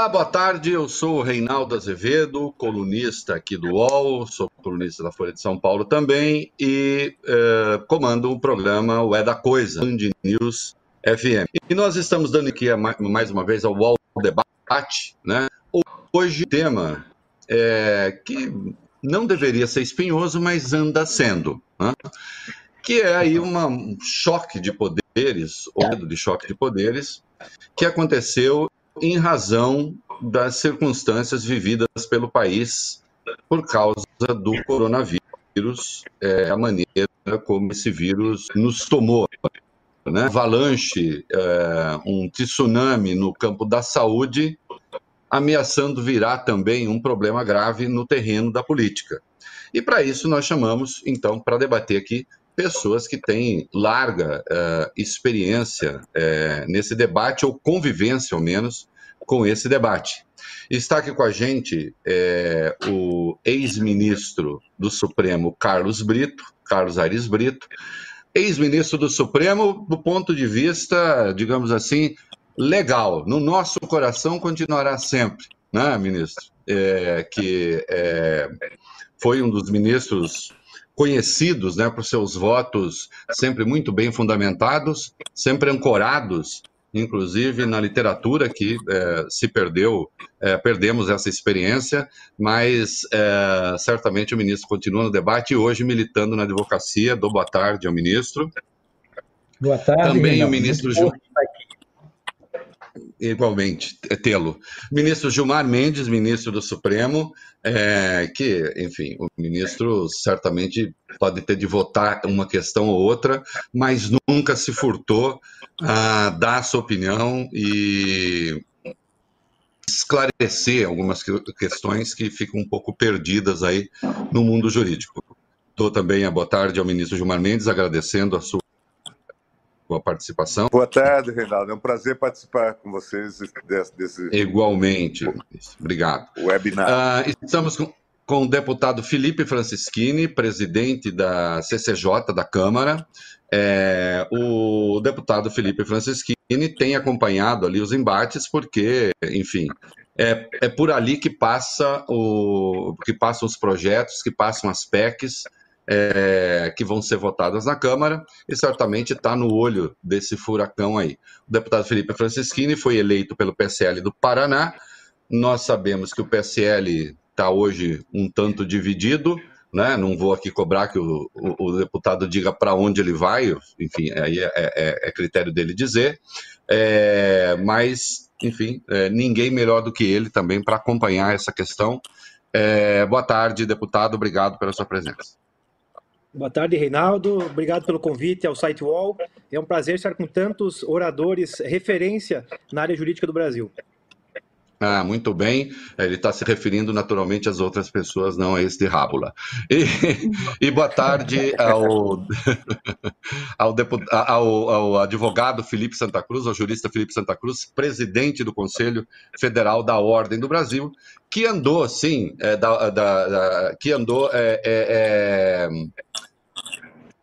Olá, boa tarde. Eu sou o Reinaldo Azevedo, colunista aqui do UOL, sou colunista da Folha de São Paulo também e eh, comando o programa O É da Coisa, Band News FM. E nós estamos dando aqui mais uma vez ao UOL Debate, né? Hoje o tema é, que não deveria ser espinhoso, mas anda sendo, né? que é aí uma, um choque de poderes, ou medo de choque de poderes, que aconteceu em razão das circunstâncias vividas pelo país por causa do coronavírus, é, a maneira como esse vírus nos tomou. Né? Avalanche, é, um tsunami no campo da saúde, ameaçando virar também um problema grave no terreno da política. E para isso nós chamamos, então, para debater aqui, pessoas que têm larga uh, experiência uh, nesse debate, ou convivência, ao menos, com esse debate. Está aqui com a gente é, o ex-ministro do Supremo, Carlos Brito, Carlos Aires Brito, ex-ministro do Supremo do ponto de vista, digamos assim, legal. No nosso coração continuará sempre, né, ministro? É, que é, foi um dos ministros conhecidos né, por seus votos sempre muito bem fundamentados, sempre ancorados inclusive na literatura que é, se perdeu, é, perdemos essa experiência, mas é, certamente o ministro continua no debate e hoje militando na advocacia. Dou boa tarde ao ministro. Boa tarde. Também Renato. o ministro Gil... Igualmente, é tê-lo. Ministro Gilmar Mendes, ministro do Supremo, é, que, enfim, o ministro certamente pode ter de votar uma questão ou outra, mas nunca se furtou a dar a sua opinião e esclarecer algumas questões que ficam um pouco perdidas aí no mundo jurídico. Dou também a boa tarde ao ministro Gilmar Mendes, agradecendo a sua participação. Boa tarde, Reinaldo. É um prazer participar com vocês desse. desse... Igualmente. Obrigado. Webinar. Uh, estamos com, com o deputado Felipe Francischini, presidente da CCJ da Câmara. É, o deputado Felipe Francischini tem acompanhado ali os embates, porque, enfim, é, é por ali que passa o que passam os projetos, que passam as PECs é, que vão ser votadas na Câmara, e certamente está no olho desse furacão aí. O deputado Felipe Francischini foi eleito pelo PSL do Paraná. Nós sabemos que o PSL está hoje um tanto dividido né? Não vou aqui cobrar que o, o, o deputado diga para onde ele vai, enfim, aí é, é, é critério dele dizer, é, mas, enfim, é, ninguém melhor do que ele também para acompanhar essa questão. É, boa tarde, deputado, obrigado pela sua presença. Boa tarde, Reinaldo. Obrigado pelo convite ao Site Wall. É um prazer estar com tantos oradores referência na área jurídica do Brasil. Ah, muito bem. Ele está se referindo naturalmente às outras pessoas, não a esse de Rábula. E, e boa tarde ao, ao, ao, ao, advogado Felipe Santa Cruz, ao jurista Felipe Santa Cruz, presidente do Conselho Federal da Ordem do Brasil, que andou, sim, é, da, da, da, que andou é, é, é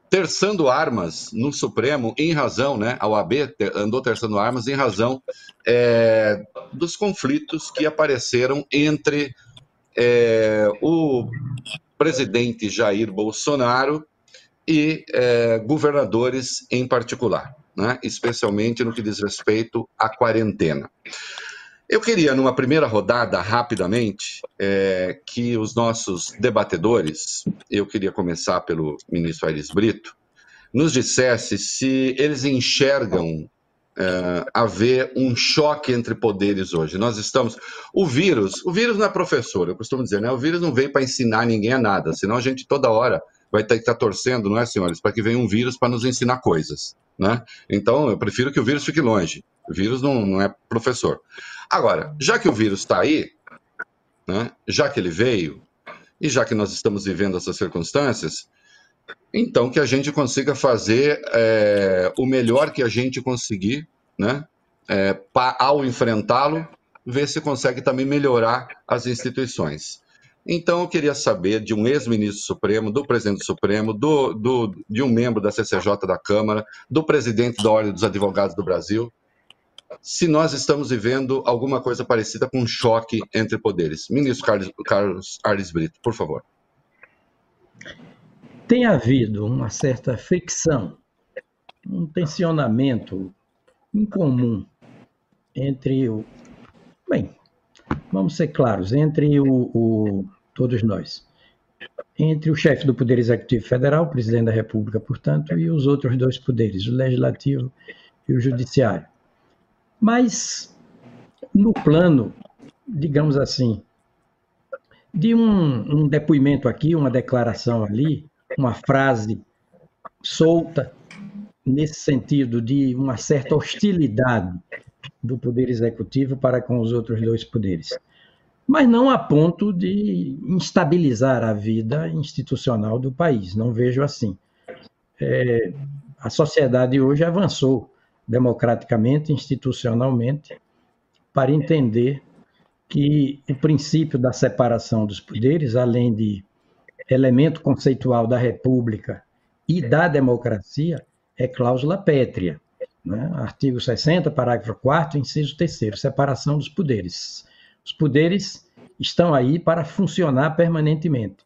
terçando armas no Supremo em razão, né, a OAB andou terçando armas em razão é, dos conflitos que apareceram entre é, o presidente Jair Bolsonaro e é, governadores em particular, né, especialmente no que diz respeito à quarentena. Eu queria, numa primeira rodada, rapidamente, é, que os nossos debatedores, eu queria começar pelo ministro Aires Brito, nos dissesse se eles enxergam é, haver um choque entre poderes hoje. Nós estamos. O vírus, o vírus não é professor, eu costumo dizer, né? O vírus não veio para ensinar ninguém a nada, senão a gente toda hora vai ter que estar tá torcendo, não é, senhores, para que venha um vírus para nos ensinar coisas, né? Então, eu prefiro que o vírus fique longe. O vírus não, não é professor. Agora, já que o vírus está aí, né, já que ele veio, e já que nós estamos vivendo essas circunstâncias, então que a gente consiga fazer é, o melhor que a gente conseguir, né, é, ao enfrentá-lo, ver se consegue também melhorar as instituições. Então, eu queria saber de um ex-ministro supremo, do presidente do Supremo, do, do, de um membro da CCJ da Câmara, do presidente da Ordem dos Advogados do Brasil, se nós estamos vivendo alguma coisa parecida com um choque entre poderes. Ministro Carlos, Carlos Arles Brito, por favor. Tem havido uma certa fricção, um tensionamento incomum entre o. Bem, vamos ser claros, entre o, o todos nós entre o chefe do Poder Executivo Federal, o presidente da República, portanto, e os outros dois poderes, o Legislativo e o Judiciário. Mas, no plano, digamos assim, de um, um depoimento aqui, uma declaração ali, uma frase solta, nesse sentido de uma certa hostilidade do Poder Executivo para com os outros dois poderes mas não a ponto de instabilizar a vida institucional do país. Não vejo assim. É, a sociedade hoje avançou democraticamente, institucionalmente, para entender que o princípio da separação dos poderes, além de elemento conceitual da República e da democracia, é cláusula pétrea. Né? Artigo 60, parágrafo 4, inciso 3, separação dos poderes. Os poderes estão aí para funcionar permanentemente,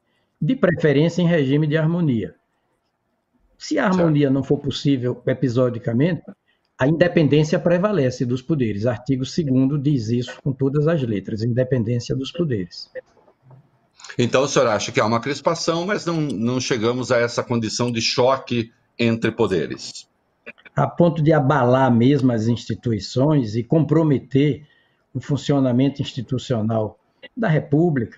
de preferência em regime de harmonia. Se a harmonia não for possível episodicamente, a independência prevalece dos poderes. Artigo 2 diz isso com todas as letras: independência dos poderes. Então, o senhor acha que há uma crispação, mas não, não chegamos a essa condição de choque entre poderes? A ponto de abalar mesmo as instituições e comprometer o funcionamento institucional da República,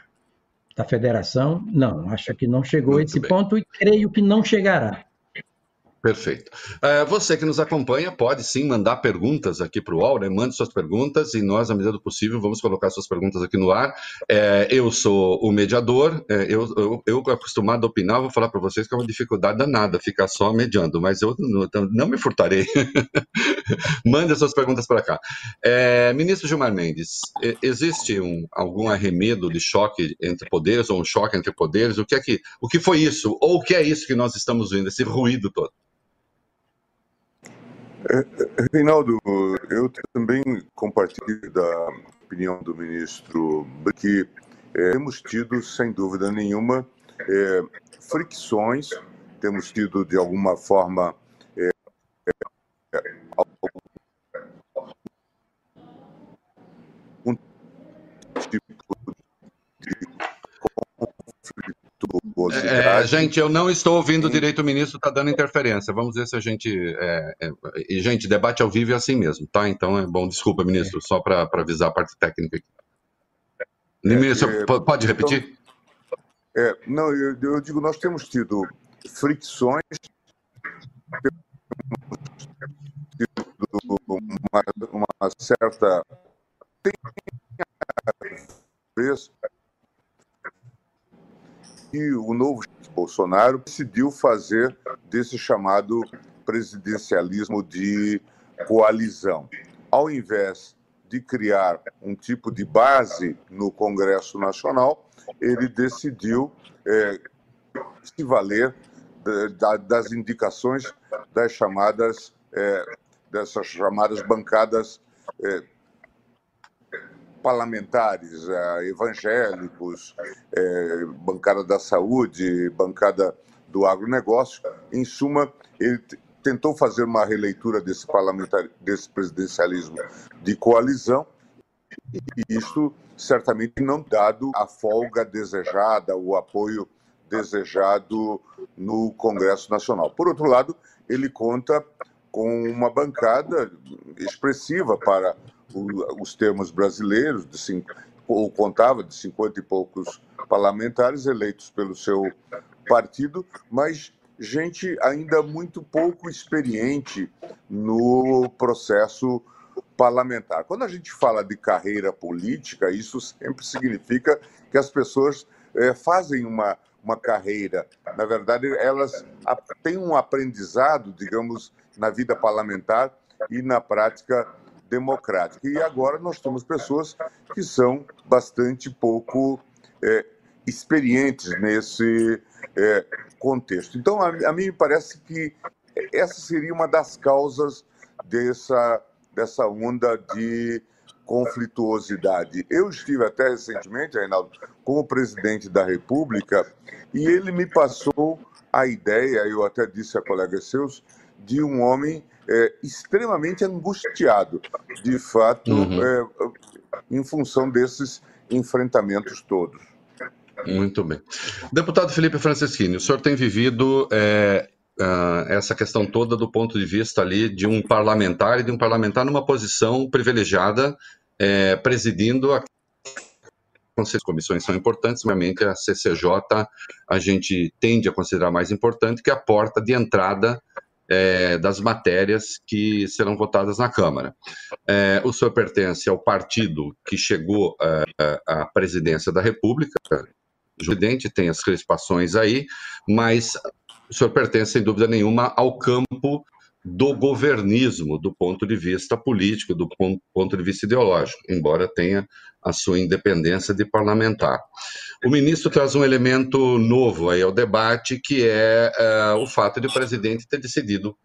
da Federação, não, acho que não chegou Muito a esse bem. ponto e creio que não chegará. Perfeito. Uh, você que nos acompanha pode sim mandar perguntas aqui para o UOL, né? Mande suas perguntas e nós, à medida do possível, vamos colocar suas perguntas aqui no ar. É, eu sou o mediador, é, eu, eu, eu, acostumado a opinar, vou falar para vocês que é uma dificuldade danada ficar só mediando, mas eu não, não me furtarei. Mande suas perguntas para cá. É, ministro Gilmar Mendes, existe um, algum arremedo de choque entre poderes ou um choque entre poderes? O que é que, o que foi isso? Ou o que é isso que nós estamos vendo, esse ruído todo? Reinaldo, eu também compartilho da opinião do ministro que é, temos tido, sem dúvida nenhuma, é, fricções, temos tido, de alguma forma, é, é um tipo É, gente, eu não estou ouvindo direito o ministro, está dando interferência. Vamos ver se a gente. É, é, e, gente, debate ao vivo é assim mesmo, tá? Então é bom, desculpa, ministro, só para avisar a parte técnica aqui. É, ministro, é, pode repetir? Então, não, eu, eu, digo, nós temos tido fricções, tido uma, uma certa. Tem e o novo Bolsonaro decidiu fazer desse chamado presidencialismo de coalizão. Ao invés de criar um tipo de base no Congresso Nacional, ele decidiu é, se valer da, das indicações das chamadas é, dessas chamadas bancadas é, parlamentares, eh, evangélicos, é, bancada da saúde, bancada do agronegócio. Em suma, ele tentou fazer uma releitura desse, parlamentar, desse presidencialismo de coalizão, e isso certamente não dado a folga desejada, o apoio desejado no Congresso Nacional. Por outro lado, ele conta com uma bancada expressiva para os termos brasileiros, de cinco, ou contava de 50 e poucos parlamentares eleitos pelo seu partido, mas gente ainda muito pouco experiente no processo parlamentar. Quando a gente fala de carreira política, isso sempre significa que as pessoas é, fazem uma, uma carreira. Na verdade, elas têm um aprendizado, digamos, na vida parlamentar e na prática democrática. E agora nós temos pessoas que são bastante pouco é, experientes nesse é, contexto. Então, a, a mim me parece que essa seria uma das causas dessa dessa onda de conflituosidade. Eu estive até recentemente, Reinaldo, com o presidente da República e ele me passou a ideia, eu até disse a colegas seus, de um homem é, extremamente angustiado, de fato, uhum. é, em função desses enfrentamentos todos. Muito bem. Deputado Felipe Franceschini, o senhor tem vivido é, essa questão toda do ponto de vista ali de um parlamentar e de um parlamentar numa posição privilegiada, é, presidindo a as comissões são importantes, realmente a CCJ a gente tende a considerar mais importante que a porta de entrada é, das matérias que serão votadas na Câmara. É, o senhor pertence ao partido que chegou é, à presidência da República, o presidente tem as crispações aí, mas o senhor pertence, sem dúvida nenhuma, ao campo do governismo, do ponto de vista político, do ponto de vista ideológico, embora tenha a sua independência de parlamentar. O ministro traz um elemento novo aí ao debate, que é uh, o fato de o presidente ter decidido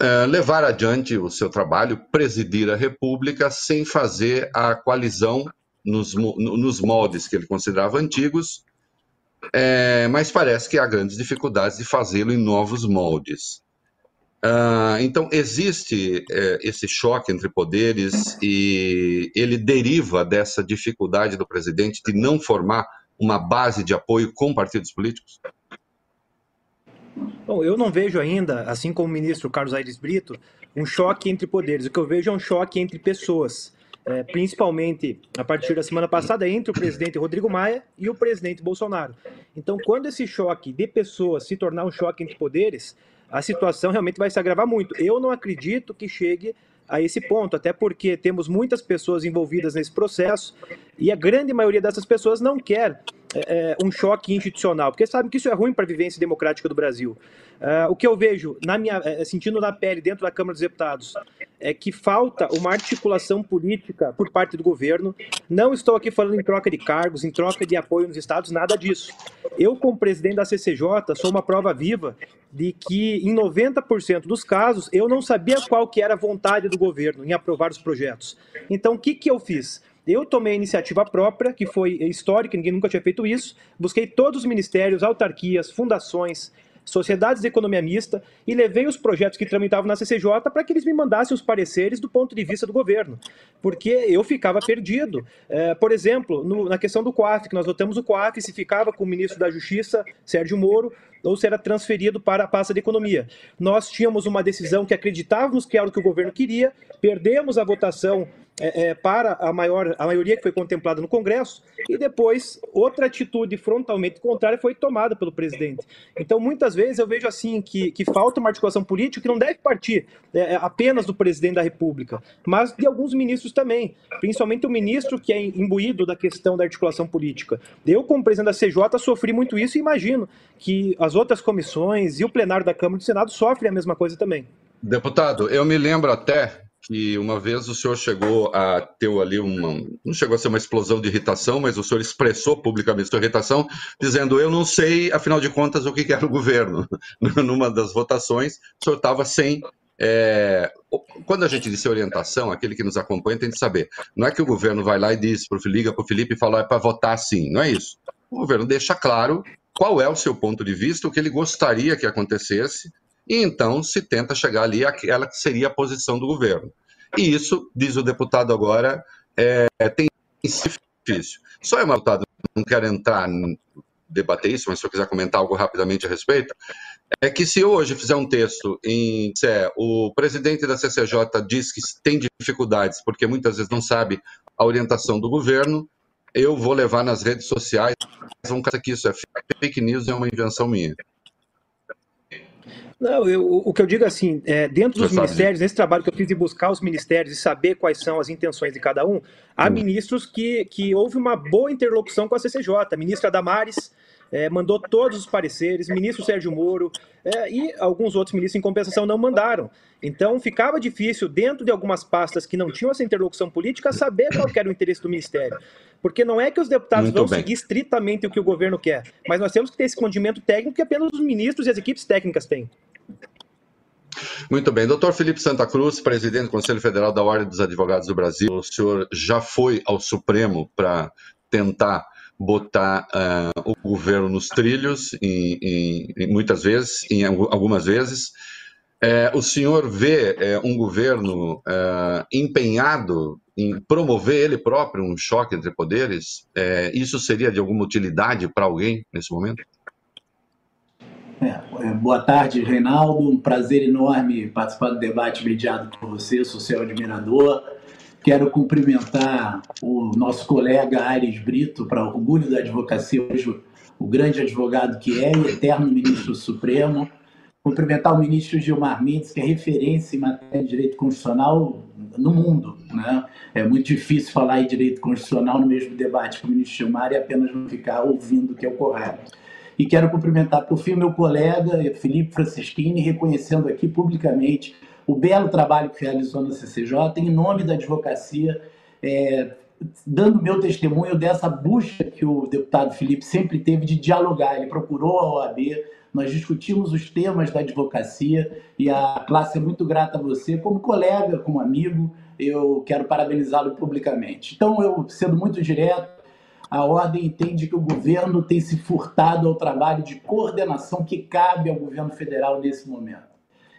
uh, levar adiante o seu trabalho, presidir a República, sem fazer a coalizão nos, nos moldes que ele considerava antigos, é, mas parece que há grandes dificuldades de fazê-lo em novos moldes. Uh, então, existe é, esse choque entre poderes e ele deriva dessa dificuldade do presidente de não formar uma base de apoio com partidos políticos? Bom, eu não vejo ainda, assim como o ministro Carlos Aires Brito, um choque entre poderes. O que eu vejo é um choque entre pessoas é, principalmente a partir da semana passada, entre o presidente Rodrigo Maia e o presidente Bolsonaro. Então, quando esse choque de pessoas se tornar um choque entre poderes, a situação realmente vai se agravar muito. Eu não acredito que chegue a esse ponto, até porque temos muitas pessoas envolvidas nesse processo e a grande maioria dessas pessoas não quer é, é um choque institucional, porque sabem que isso é ruim para a vivência democrática do Brasil. Uh, o que eu vejo, na minha, é, sentindo na pele dentro da Câmara dos Deputados, é que falta uma articulação política por parte do governo. Não estou aqui falando em troca de cargos, em troca de apoio nos estados, nada disso. Eu, como presidente da CCJ, sou uma prova viva de que, em 90% dos casos, eu não sabia qual que era a vontade do governo em aprovar os projetos. Então, o que, que eu fiz? Eu tomei a iniciativa própria, que foi histórica, ninguém nunca tinha feito isso. Busquei todos os ministérios, autarquias, fundações, sociedades de economia mista e levei os projetos que tramitavam na CCJ para que eles me mandassem os pareceres do ponto de vista do governo, porque eu ficava perdido. É, por exemplo, no, na questão do COAF, que nós votamos o COAF, se ficava com o ministro da Justiça, Sérgio Moro, ou se era transferido para a pasta de economia. Nós tínhamos uma decisão que acreditávamos que era o que o governo queria, perdemos a votação é, é, para a, maior, a maioria que foi contemplada no Congresso, e depois outra atitude frontalmente contrária foi tomada pelo presidente. Então, muitas vezes eu vejo assim que, que falta uma articulação política que não deve partir é, é apenas do presidente da República, mas de alguns ministros também, principalmente o ministro que é imbuído da questão da articulação política. Eu, como presidente da CJ, sofri muito isso e imagino que as outras comissões e o plenário da Câmara e do Senado sofrem a mesma coisa também. Deputado, eu me lembro até que uma vez o senhor chegou a ter ali uma. Não chegou a ser uma explosão de irritação, mas o senhor expressou publicamente sua irritação, dizendo: Eu não sei, afinal de contas, o que era o governo. Numa das votações, o senhor estava sem. É... Quando a gente disse orientação, aquele que nos acompanha tem que saber. Não é que o governo vai lá e diz, liga para o Felipe e fala: é para votar assim. Não é isso. O governo deixa claro qual é o seu ponto de vista, o que ele gostaria que acontecesse, e então se tenta chegar ali àquela que seria a posição do governo. E isso, diz o deputado agora, é, tem sido difícil. Só é uma deputado, não quero entrar, debater isso, mas se eu quiser comentar algo rapidamente a respeito, é que se hoje fizer um texto em que o presidente da CCJ diz que tem dificuldades porque muitas vezes não sabe a orientação do governo, eu vou levar nas redes sociais, vão que isso é fake news, é uma invenção minha. Não, eu, o que eu digo assim, é, dentro dos ministérios, nesse trabalho que eu fiz de buscar os ministérios e saber quais são as intenções de cada um, há hum. ministros que, que houve uma boa interlocução com a CCJ. A ministra Damares é, mandou todos os pareceres, ministro Sérgio Moro é, e alguns outros ministros em compensação não mandaram. Então ficava difícil, dentro de algumas pastas que não tinham essa interlocução política, saber qual era o interesse do ministério. Porque não é que os deputados Muito vão bem. seguir estritamente o que o governo quer, mas nós temos que ter esse condimento técnico que apenas os ministros e as equipes técnicas têm. Muito bem. Doutor Felipe Santa Cruz, presidente do Conselho Federal da Ordem dos Advogados do Brasil. O senhor já foi ao Supremo para tentar botar uh, o governo nos trilhos, em, em, em, muitas vezes, em algumas vezes. É, o senhor vê é, um governo é, empenhado em promover ele próprio um choque entre poderes? É, isso seria de alguma utilidade para alguém nesse momento? É, é, boa tarde, Reinaldo. Um prazer enorme participar do debate mediado por você, sou seu admirador. Quero cumprimentar o nosso colega Aires Brito, para orgulho da advocacia, hoje o grande advogado que é e eterno ministro supremo. Cumprimentar o ministro Gilmar Mendes, que é referência em matéria de direito constitucional no mundo. Né? É muito difícil falar em direito constitucional no mesmo debate com o ministro Gilmar e apenas ficar ouvindo o que é o correto. E quero cumprimentar, por fim, meu colega Felipe Francischini, reconhecendo aqui publicamente o belo trabalho que realizou na CCJ, em nome da advocacia, é, dando meu testemunho dessa busca que o deputado Felipe sempre teve de dialogar. Ele procurou a OAB, nós discutimos os temas da advocacia e a classe é muito grata a você, como colega, como amigo, eu quero parabenizá-lo publicamente. Então, eu, sendo muito direto, a ordem entende que o governo tem se furtado ao trabalho de coordenação que cabe ao governo federal nesse momento.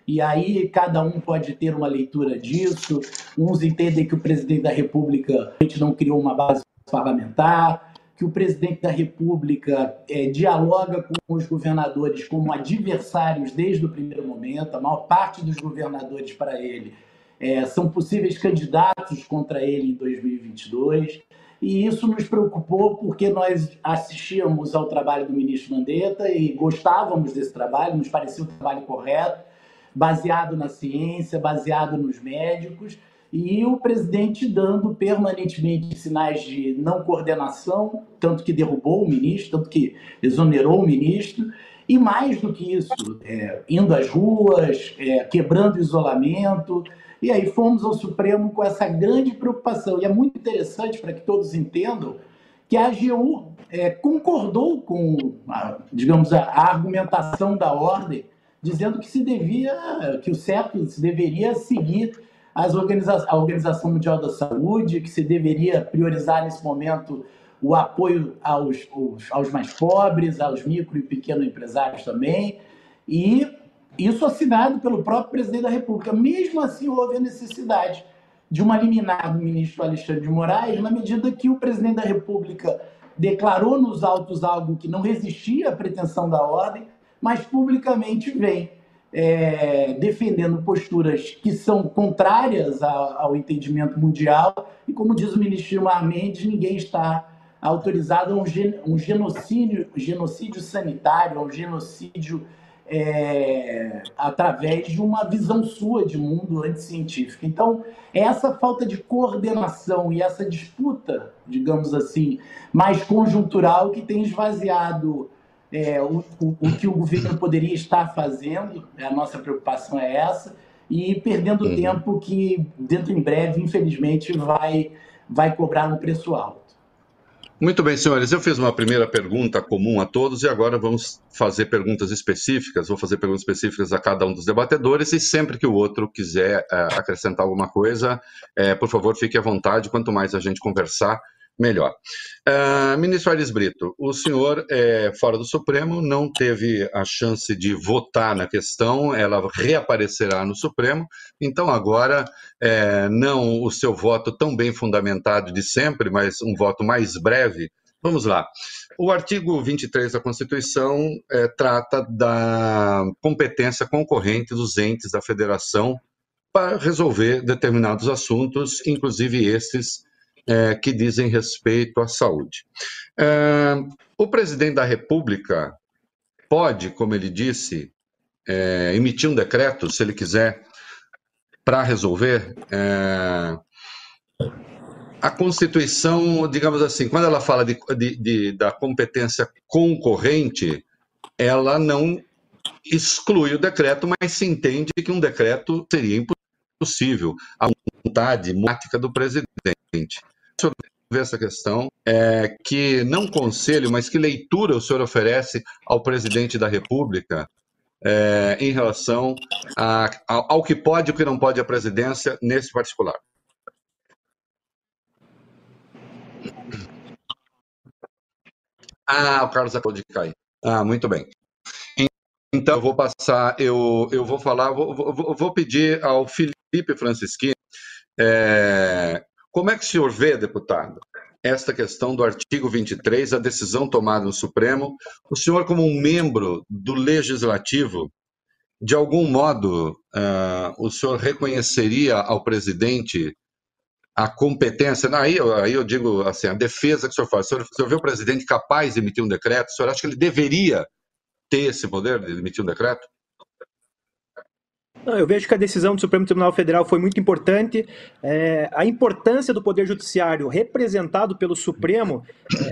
E aí cada um pode ter uma leitura disso. Uns entendem que o presidente da República a gente não criou uma base parlamentar, que o presidente da República é, dialoga com os governadores como adversários desde o primeiro momento. A maior parte dos governadores para ele é, são possíveis candidatos contra ele em 2022. E isso nos preocupou porque nós assistíamos ao trabalho do ministro Mandetta e gostávamos desse trabalho, nos parecia um trabalho correto baseado na ciência, baseado nos médicos, e o presidente dando permanentemente sinais de não coordenação, tanto que derrubou o ministro, tanto que exonerou o ministro, e mais do que isso, é, indo às ruas, é, quebrando o isolamento. E aí fomos ao Supremo com essa grande preocupação. E é muito interessante para que todos entendam que a AGU é, concordou com, a, digamos, a, a argumentação da ordem dizendo que se devia, que o certo se deveria seguir as organiza a Organização Mundial da Saúde, que se deveria priorizar nesse momento o apoio aos, aos, aos mais pobres, aos micro e pequenos empresários também, e isso assinado pelo próprio presidente da República. Mesmo assim, houve a necessidade de uma liminar do ministro Alexandre de Moraes, na medida que o presidente da República declarou nos autos algo que não resistia à pretensão da ordem, mas publicamente vem é, defendendo posturas que são contrárias ao, ao, entendimento mundial. E, como diz o ministro Gilmar Mendes, ninguém está autorizado a um, gen, um genocídio, genocídio sanitário, a um genocídio é, através de uma visão sua de mundo anticientífico. Então, essa falta de coordenação e essa disputa, digamos assim, mais conjuntural que tem esvaziado é, o, o, o, que o governo poderia estar fazendo, né, a nossa preocupação é essa, e perdendo uhum. tempo que, dentro em breve, infelizmente, vai, vai cobrar um preço alto. Muito bem, senhores. Eu fiz uma primeira pergunta comum a todos e agora vamos fazer perguntas específicas. Vou fazer perguntas específicas a cada um dos debatedores e sempre que o outro quiser é, acrescentar alguma coisa, é, por favor, fique à vontade. Quanto mais a gente conversar, melhor. Uh, ministro Aires Brito, o senhor, é, fora do Supremo, não teve a chance de votar na questão, ela reaparecerá no Supremo, então agora, é, não o seu voto tão bem fundamentado de sempre, mas um voto mais breve. Vamos lá. O artigo 23 da Constituição é, trata da competência concorrente dos entes da federação para resolver determinados assuntos, inclusive estes é, que dizem respeito à saúde. É, o presidente da República pode, como ele disse, é, emitir um decreto, se ele quiser, para resolver. É, a Constituição, digamos assim, quando ela fala de, de, de, da competência concorrente, ela não exclui o decreto, mas se entende que um decreto seria impossível, a vontade mática do presidente sobre essa questão, é, que não conselho, mas que leitura o senhor oferece ao presidente da República é, em relação a, ao que pode e o que não pode a presidência nesse particular. Ah, o Carlos acabou de cair. Ah, muito bem. Então, eu vou passar, eu, eu vou falar, vou, vou, vou pedir ao Felipe Francisquini, é, como é que o senhor vê, deputado, esta questão do artigo 23, a decisão tomada no Supremo, o senhor como um membro do Legislativo, de algum modo, uh, o senhor reconheceria ao presidente a competência, aí, aí eu digo assim, a defesa que o senhor faz, o senhor, o senhor vê o presidente capaz de emitir um decreto, o senhor acha que ele deveria ter esse poder de emitir um decreto? Eu vejo que a decisão do Supremo Tribunal Federal foi muito importante. É, a importância do Poder Judiciário representado pelo Supremo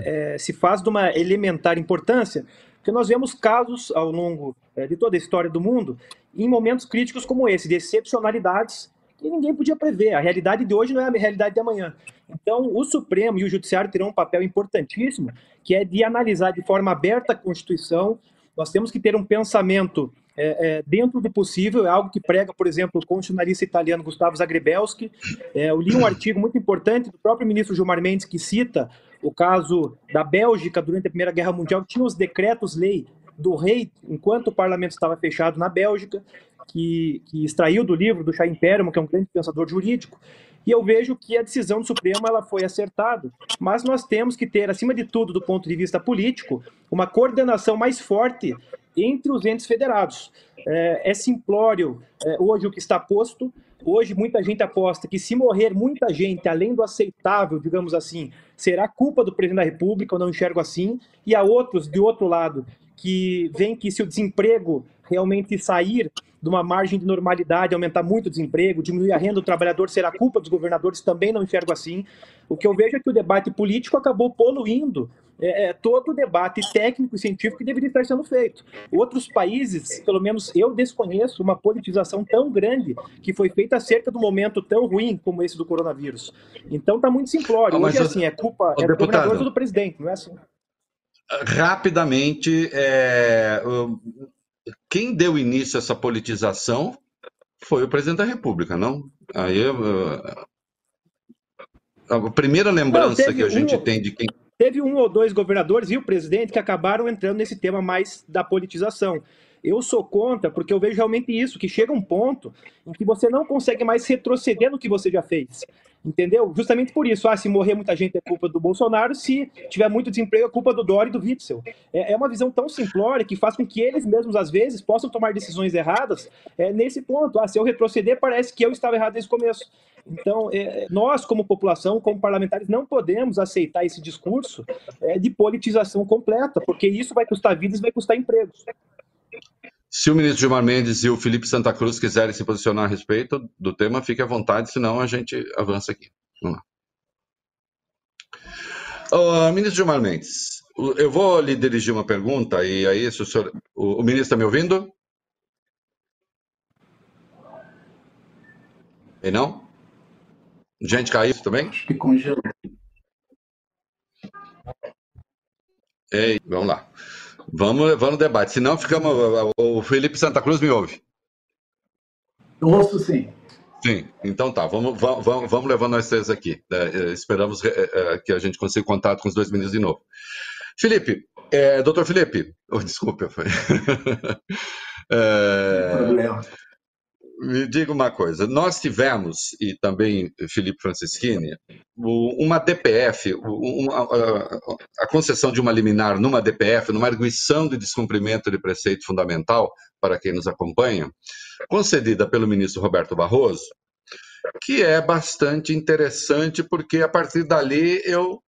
é, é, se faz de uma elementar importância, porque nós vemos casos ao longo é, de toda a história do mundo, em momentos críticos como esse, de excepcionalidades que ninguém podia prever. A realidade de hoje não é a realidade de amanhã. Então, o Supremo e o Judiciário terão um papel importantíssimo, que é de analisar de forma aberta a Constituição, nós temos que ter um pensamento é, é, dentro do possível, é algo que prega, por exemplo, o constitucionalista italiano Gustavo Zagrebelski. É, eu li um artigo muito importante do próprio ministro Gilmar Mendes que cita o caso da Bélgica durante a Primeira Guerra Mundial, que tinha os decretos-lei do rei enquanto o parlamento estava fechado na Bélgica, que, que extraiu do livro do Chaim Perelman, que é um grande pensador jurídico, e eu vejo que a decisão do Supremo ela foi acertada, mas nós temos que ter, acima de tudo, do ponto de vista político, uma coordenação mais forte entre os entes federados. É, é simplório é, hoje o que está posto. Hoje muita gente aposta que se morrer muita gente, além do aceitável, digamos assim, será culpa do presidente da República, eu não enxergo assim. E há outros, de outro lado, que veem que se o desemprego realmente sair de uma margem de normalidade, aumentar muito o desemprego, diminuir a renda do trabalhador, será culpa dos governadores, também não enxergo assim. O que eu vejo é que o debate político acabou poluindo é, é, todo o debate técnico e científico que deveria estar sendo feito. Outros países, pelo menos eu desconheço, uma politização tão grande que foi feita acerca do momento tão ruim como esse do coronavírus. Então está muito simplório. Ah, Hoje, assim, é culpa é do governador ou do presidente, não é assim? Rapidamente, é, quem deu início a essa politização foi o presidente da República, não? Aí a primeira lembrança não, que a gente um, tem de quem teve um ou dois governadores e o presidente que acabaram entrando nesse tema mais da politização. Eu sou contra, porque eu vejo realmente isso, que chega um ponto em que você não consegue mais retroceder no que você já fez. Entendeu? Justamente por isso. Ah, se morrer muita gente é culpa do Bolsonaro, se tiver muito desemprego é culpa do Dória e do Witzel. É, é uma visão tão simplória que faz com que eles mesmos, às vezes, possam tomar decisões erradas é, nesse ponto. Ah, se eu retroceder, parece que eu estava errado desde o começo. Então, é, nós, como população, como parlamentares, não podemos aceitar esse discurso é, de politização completa, porque isso vai custar vidas e vai custar empregos. Se o ministro Gilmar Mendes e o Felipe Santa Cruz quiserem se posicionar a respeito do tema, fique à vontade, senão a gente avança aqui. Vamos lá. Uh, ministro Gilmar Mendes, eu vou lhe dirigir uma pergunta, e aí, se o, senhor, o, o ministro está me ouvindo? E não? Gente caiu também? Acho que congelou. Ei, vamos lá. Vamos levando o debate. Senão ficamos. O Felipe Santa Cruz me ouve. Ouço sim. Sim, então tá. Vamos, vamos, vamos levando nós três aqui. É, esperamos é, é, que a gente consiga contato com os dois meninos de novo. Felipe, é, doutor Felipe, oh, desculpa. Foi... é... problema. Me diga uma coisa, nós tivemos, e também Felipe Francischini, uma DPF, uma, a concessão de uma liminar numa DPF, numa arguição de descumprimento de preceito fundamental, para quem nos acompanha, concedida pelo ministro Roberto Barroso, que é bastante interessante, porque a partir dali eu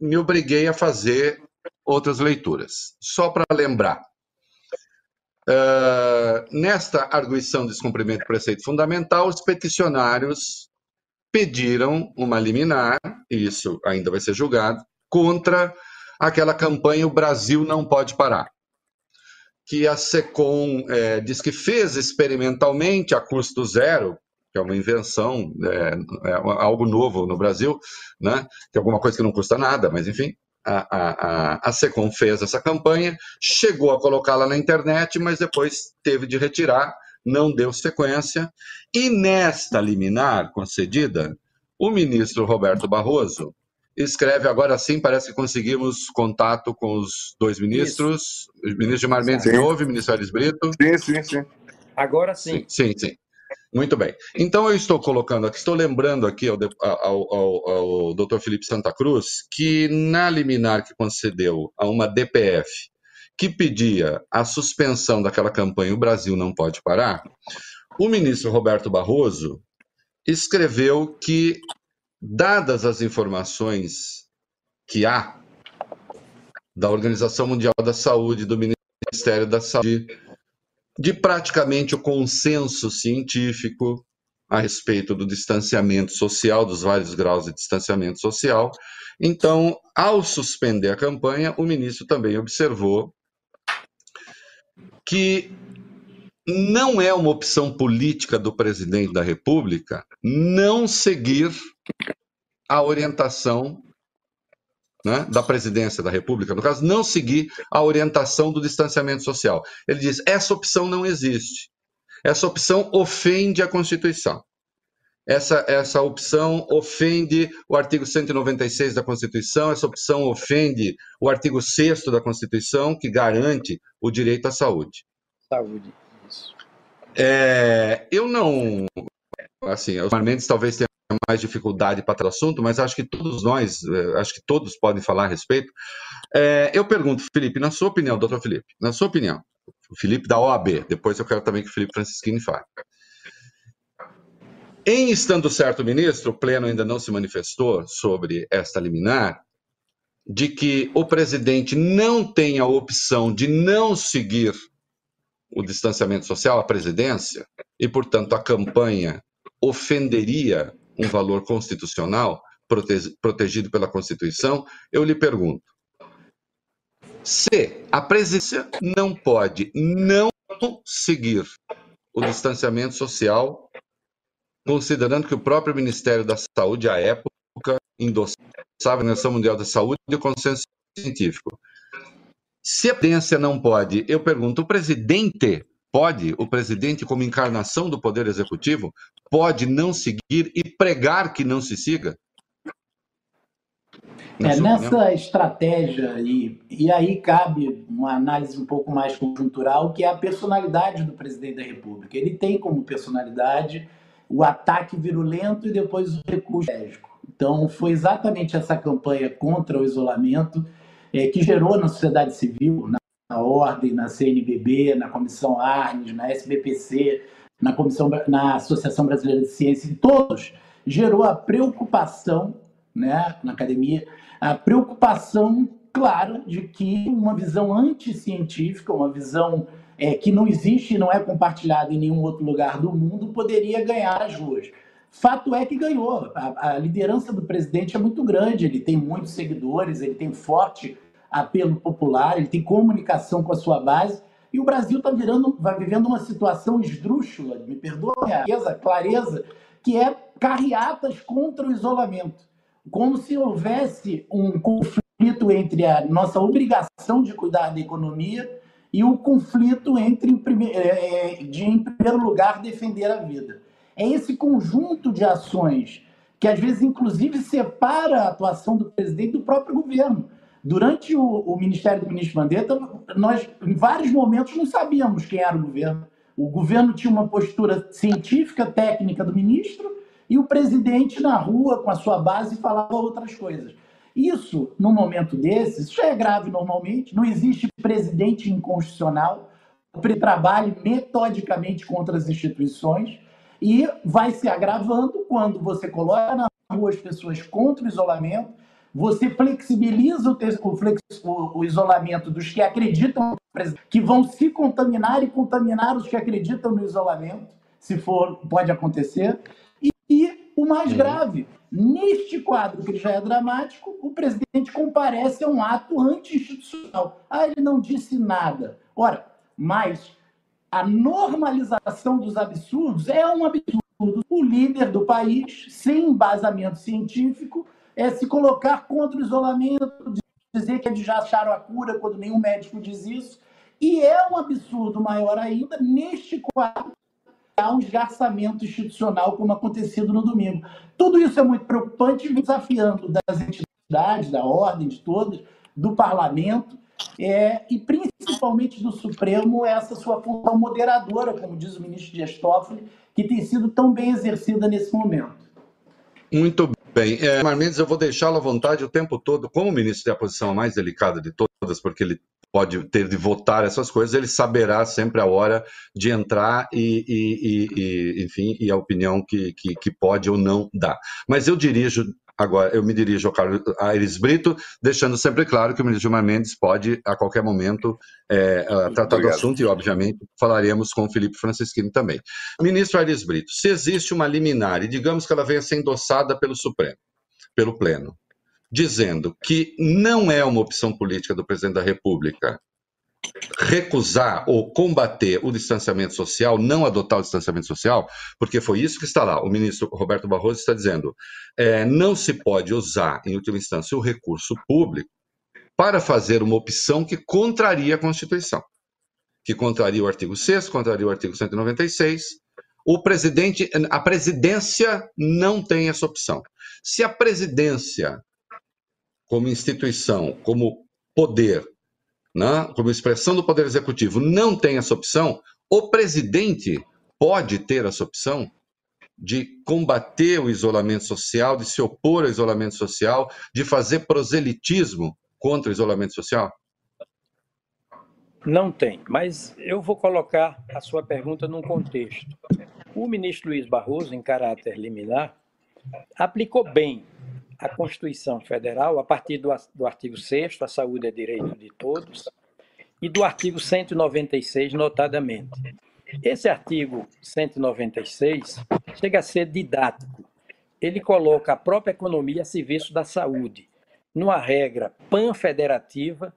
me obriguei a fazer outras leituras. Só para lembrar, Uh, nesta arguição de descumprimento do preceito fundamental, os peticionários pediram uma liminar, e isso ainda vai ser julgado, contra aquela campanha O Brasil Não Pode Parar, que a SECOM é, diz que fez experimentalmente a custo zero, que é uma invenção, é, é algo novo no Brasil, né? que é alguma coisa que não custa nada, mas enfim, a, a, a SECOM fez essa campanha, chegou a colocá-la na internet, mas depois teve de retirar, não deu sequência. E nesta liminar concedida, o ministro Roberto Barroso escreve agora sim, parece que conseguimos contato com os dois ministros, Isso. o ministro Gilmar Mendes me ouve, o ministro Ares Brito. Sim, sim, sim. Agora sim. Sim, sim. Muito bem. Então, eu estou colocando aqui, estou lembrando aqui ao, ao, ao, ao doutor Felipe Santa Cruz que na liminar que concedeu a uma DPF que pedia a suspensão daquela campanha O Brasil Não Pode Parar, o ministro Roberto Barroso escreveu que, dadas as informações que há da Organização Mundial da Saúde, do Ministério da Saúde, de praticamente o consenso científico a respeito do distanciamento social, dos vários graus de distanciamento social. Então, ao suspender a campanha, o ministro também observou que não é uma opção política do presidente da República não seguir a orientação né, da presidência da República, no caso, não seguir a orientação do distanciamento social. Ele diz: essa opção não existe. Essa opção ofende a Constituição. Essa, essa opção ofende o artigo 196 da Constituição, essa opção ofende o artigo 6 da Constituição, que garante o direito à saúde. Saúde, isso. É, eu não. Assim, os Mendes talvez tenha mais dificuldade para o assunto, mas acho que todos nós, eh, acho que todos podem falar a respeito. É, eu pergunto, Felipe, na sua opinião, doutor Felipe, na sua opinião, o Felipe da OAB, depois eu quero também que o Felipe Francischini fale. Em estando certo ministro, o Pleno ainda não se manifestou sobre esta liminar, de que o presidente não tem a opção de não seguir o distanciamento social, a presidência, e, portanto, a campanha ofenderia um valor constitucional protegido pela Constituição, eu lhe pergunto: se a presidência não pode não seguir o distanciamento social, considerando que o próprio Ministério da Saúde, à época, endossava a Organização Mundial da Saúde e o consenso científico. Se a presidência não pode, eu pergunto, o presidente pode, o presidente, como encarnação do Poder Executivo, pode não seguir e pregar que não se siga? É, nessa estratégia, e, e aí cabe uma análise um pouco mais conjuntural, que é a personalidade do presidente da República. Ele tem como personalidade o ataque virulento e depois o recurso estratégico. Então, foi exatamente essa campanha contra o isolamento é, que gerou na sociedade civil, na, na Ordem, na CNBB, na Comissão Arnes, na SBPC, na comissão, na Associação Brasileira de Ciência, e todos gerou a preocupação, né, na academia, a preocupação clara de que uma visão anticientífica, uma visão é, que não existe e não é compartilhada em nenhum outro lugar do mundo, poderia ganhar as ruas. Fato é que ganhou. A, a liderança do presidente é muito grande, ele tem muitos seguidores, ele tem forte apelo popular, ele tem comunicação com a sua base, e o Brasil está virando, vai vivendo uma situação esdrúxula, me perdoe a clareza, clareza, que é carreatas contra o isolamento. Como se houvesse um conflito entre a nossa obrigação de cuidar da economia e o conflito entre, é, é, de, em primeiro lugar, defender a vida. É esse conjunto de ações que, às vezes, inclusive, separa a atuação do presidente do próprio governo. Durante o, o, ministério do ministro Mandetta, nós, em vários momentos, não sabíamos quem era o governo. O governo tinha uma postura científica, técnica do ministro, e o presidente na rua, com a sua base, falava outras coisas. Isso, num momento desses, isso é grave normalmente, não existe presidente inconstitucional, que trabalhe metodicamente contra as instituições, e vai se agravando quando você coloca na rua as pessoas contra o isolamento, você flexibiliza o, o, o, isolamento dos que acreditam que vão se contaminar e contaminar os que acreditam no isolamento, se for, pode acontecer. E, e o mais uhum. grave, neste quadro que já é dramático, o presidente comparece a um ato anti-institucional. Ah, ele não disse nada. Ora, mas a normalização dos absurdos é um absurdo. O líder do país, sem embasamento científico, é se colocar contra o isolamento, dizer que eles já acharam a cura quando nenhum médico diz isso. E é um absurdo maior ainda neste quadro há um esgarçamento institucional como acontecido no domingo. Tudo isso é muito preocupante, desafiando das entidades, da ordem de todas, do parlamento, é, e principalmente do Supremo, essa sua função moderadora, como diz o ministro Dias Toffoli, que tem sido tão bem exercida nesse momento. Muito bem. É, Marmendes, eu vou deixá-lo à vontade o tempo todo. Como o ministro tem a posição mais delicada de todas, porque ele pode ter de votar essas coisas, ele saberá sempre a hora de entrar e, e, e, e enfim, e a opinião que, que, que, pode ou não dar. Mas eu dirijo Agora, eu me dirijo ao Carlos Aires Brito, deixando sempre claro que o ministro Gilmar Mendes pode, a qualquer momento, é, tratar Obrigado. do assunto e, obviamente, falaremos com o Felipe Francisquini também. Ministro Aires Brito, se existe uma liminar, e digamos que ela venha a ser endossada pelo Supremo, pelo Pleno, dizendo que não é uma opção política do presidente da República recusar ou combater o distanciamento social, não adotar o distanciamento social, porque foi isso que está lá. O ministro Roberto Barroso está dizendo: é, não se pode usar, em última instância, o recurso público para fazer uma opção que contraria a Constituição, que contraria o artigo 6, contraria o artigo 196. O presidente, a presidência não tem essa opção. Se a presidência, como instituição, como poder, né, como expressão do Poder Executivo, não tem essa opção, o presidente pode ter essa opção de combater o isolamento social, de se opor ao isolamento social, de fazer proselitismo contra o isolamento social? Não tem, mas eu vou colocar a sua pergunta num contexto. O ministro Luiz Barroso, em caráter liminar, aplicou bem a Constituição Federal, a partir do, do artigo 6 a saúde é direito de todos, e do artigo 196, notadamente. Esse artigo 196 chega a ser didático. Ele coloca a própria economia a serviço da saúde, numa regra panfederativa,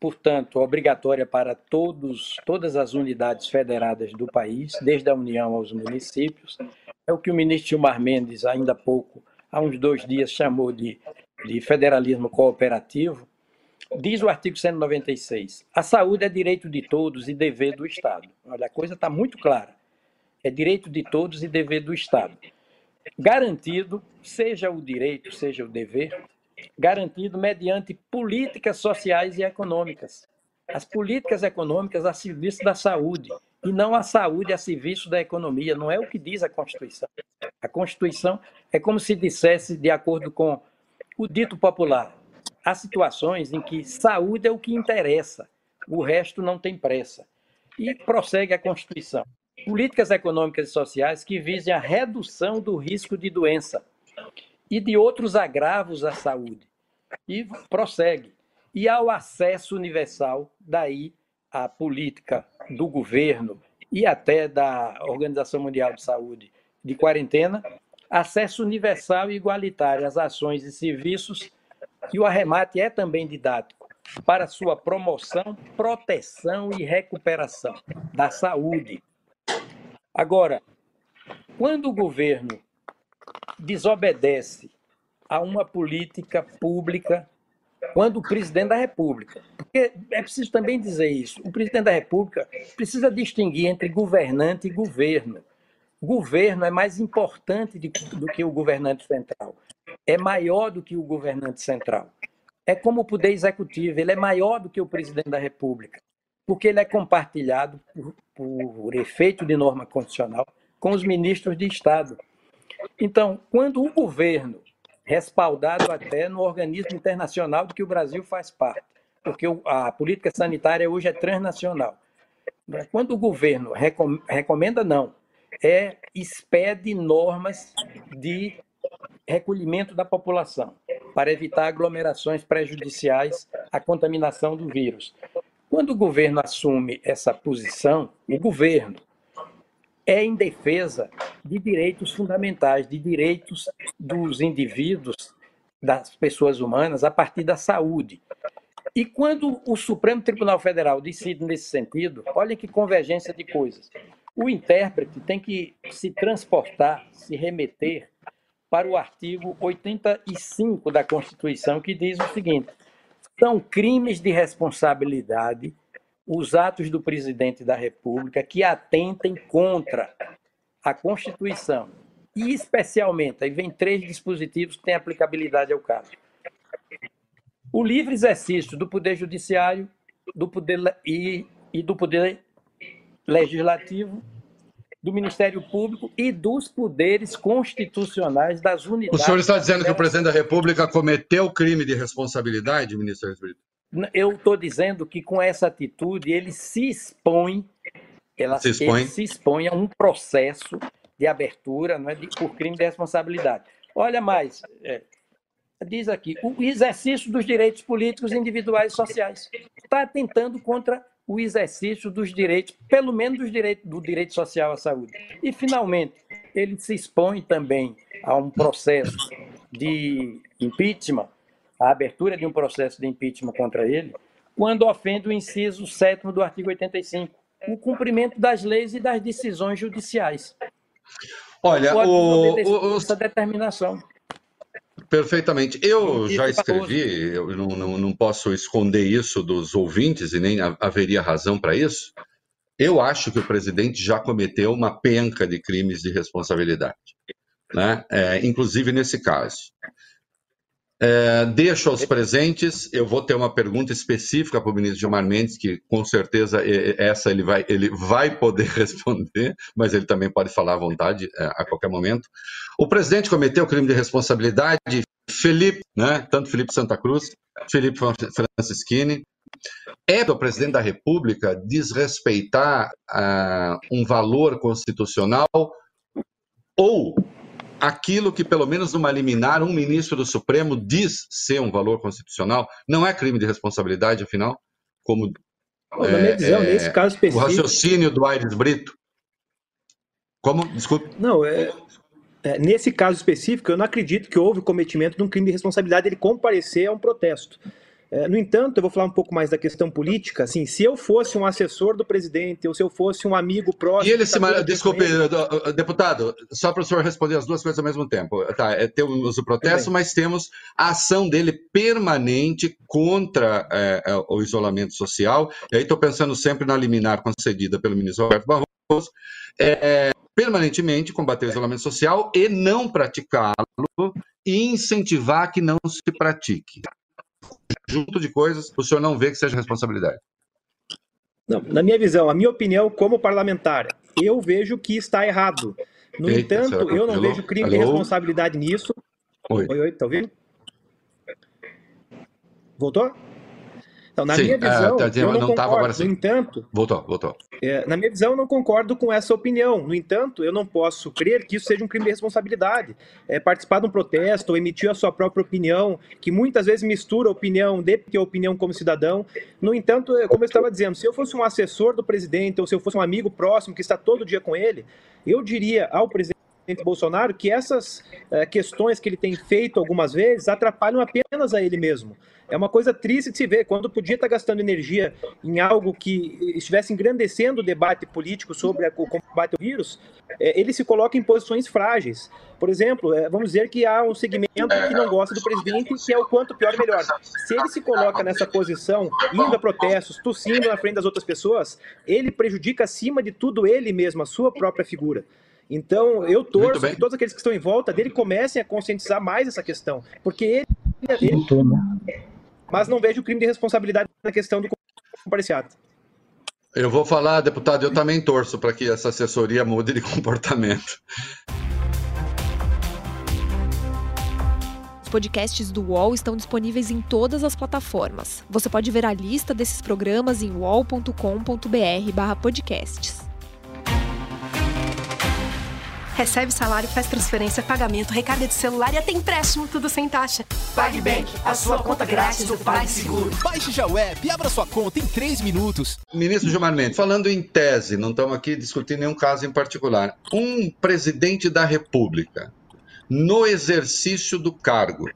portanto, obrigatória para todos, todas as unidades federadas do país, desde a União aos municípios. É o que o ministro Gilmar Mendes, ainda há pouco, há uns dois dias chamou de, de federalismo cooperativo, diz o artigo 196: a saúde é direito de todos e dever do Estado. Olha, a coisa está muito clara. É direito de todos e dever do Estado. Garantido, seja o direito, seja o dever, garantido mediante políticas sociais e econômicas. As políticas econômicas a serviço da saúde e não a saúde a serviço da economia. Não é o que diz a Constituição. A Constituição é como se dissesse, de acordo com o dito popular, há situações em que saúde é o que interessa, o resto não tem pressa. E prossegue a Constituição. Políticas econômicas e sociais que visem a redução do risco de doença e de outros agravos à saúde. E prossegue. E ao acesso universal, daí a política do governo e até da Organização Mundial de Saúde de quarentena, acesso universal e igualitário às ações e serviços, e o arremate é também didático, para sua promoção, proteção e recuperação da saúde. Agora, quando o governo desobedece a uma política pública, quando o presidente da República, porque é preciso também dizer isso, o presidente da República precisa distinguir entre governante e governo governo é mais importante do que o governante central. É maior do que o governante central. É como o poder executivo, ele é maior do que o presidente da República, porque ele é compartilhado por, por efeito de norma constitucional com os ministros de Estado. Então, quando o governo, respaldado até no organismo internacional do que o Brasil faz parte, porque a política sanitária hoje é transnacional, quando o governo recomenda, não, é expede normas de recolhimento da população para evitar aglomerações prejudiciais à contaminação do vírus. Quando o governo assume essa posição, o governo é em defesa de direitos fundamentais, de direitos dos indivíduos, das pessoas humanas, a partir da saúde. E quando o Supremo Tribunal Federal decide nesse sentido, olha que convergência de coisas. O intérprete tem que se transportar, se remeter para o artigo 85 da Constituição, que diz o seguinte: são crimes de responsabilidade os atos do presidente da República que atentem contra a Constituição. E, especialmente, aí vem três dispositivos que têm aplicabilidade ao caso. O livre exercício do Poder Judiciário do poder, e, e do Poder Legislativo, do Ministério Público e dos poderes constitucionais das unidades. O senhor está dizendo que o presidente da República cometeu crime de responsabilidade, ministro Brito? Eu estou dizendo que com essa atitude ele se expõe, ela, se expõe. Ele se expõe a um processo de abertura não é, de, por crime de responsabilidade. Olha mais, é, diz aqui, o exercício dos direitos políticos individuais e sociais. Está atentando contra o exercício dos direitos, pelo menos dos direitos, do direito social à saúde. E, finalmente, ele se expõe também a um processo de impeachment a abertura de um processo de impeachment contra ele, quando ofende o inciso 7 do artigo 85, o cumprimento das leis e das decisões judiciais. Olha, o, o, essa determinação. Perfeitamente. Eu já escrevi, eu não, não, não posso esconder isso dos ouvintes e nem haveria razão para isso. Eu acho que o presidente já cometeu uma penca de crimes de responsabilidade, né? É, inclusive nesse caso. É, deixo aos presentes, eu vou ter uma pergunta específica para o ministro Gilmar Mendes, que com certeza essa ele vai, ele vai poder responder, mas ele também pode falar à vontade é, a qualquer momento. O presidente cometeu crime de responsabilidade, Felipe, né, tanto Felipe Santa Cruz, Felipe Francischini, é do presidente da República desrespeitar uh, um valor constitucional ou aquilo que, pelo menos numa liminar, um ministro do Supremo diz ser um valor constitucional, não é crime de responsabilidade, afinal? Como minha visão, é. O raciocínio do Aires Brito. Como? Desculpe. Não, é, é, nesse caso específico, eu não acredito que houve o cometimento de um crime de responsabilidade ele comparecer a um protesto. É, no entanto, eu vou falar um pouco mais da questão política. Assim, se eu fosse um assessor do presidente ou se eu fosse um amigo próximo. E ele se. Tá Desculpe, ele... deputado, só para o senhor responder as duas coisas ao mesmo tempo. Tá, é, temos o protesto, mas temos a ação dele permanente contra é, é o isolamento social. E aí estou pensando sempre na liminar concedida pelo ministro Roberto Barroso. É, permanentemente combater o isolamento social e não praticá-lo e incentivar que não se pratique conjunto de coisas, o senhor não vê que seja responsabilidade? Não, na minha visão, a minha opinião como parlamentar, eu vejo que está errado. No Eita, entanto, eu não vejo crime Alô? de responsabilidade nisso. Oi, oi, oi tá ouvindo? Voltou? Então, na Sim, minha visão, uh, eu não, não concordo. Agora sim. No entanto, voltou, voltou. É, na minha visão, eu não concordo com essa opinião. No entanto, eu não posso crer que isso seja um crime de responsabilidade. É, participar de um protesto ou emitir a sua própria opinião, que muitas vezes mistura a opinião de que a opinião como cidadão. No entanto, é, como eu estava dizendo, se eu fosse um assessor do presidente ou se eu fosse um amigo próximo que está todo dia com ele, eu diria ao presidente Bolsonaro que essas é, questões que ele tem feito algumas vezes atrapalham apenas a ele mesmo. É uma coisa triste de se ver, quando podia estar gastando energia em algo que estivesse engrandecendo o debate político sobre o combate ao vírus, é, ele se coloca em posições frágeis. Por exemplo, é, vamos dizer que há um segmento que não gosta do presidente, que é o quanto pior, melhor. Se ele se coloca nessa posição, indo a protestos, tossindo na frente das outras pessoas, ele prejudica, acima de tudo, ele mesmo, a sua própria figura. Então, eu torço que todos aqueles que estão em volta dele comecem a conscientizar mais essa questão, porque ele, ele mas não vejo crime de responsabilidade na questão do compareciado. Eu vou falar, deputado, eu também torço para que essa assessoria mude de comportamento. Os podcasts do UOL estão disponíveis em todas as plataformas. Você pode ver a lista desses programas em wall.com.br/podcasts. Recebe salário, faz transferência, pagamento, recarga de celular e até empréstimo, tudo sem taxa. PagBank, a sua conta grátis do PagSeguro. Baixe já o app e abra sua conta em 3 minutos. Ministro Gilmar Mendes, falando em tese, não estamos aqui discutindo nenhum caso em particular. Um presidente da República, no exercício do cargo,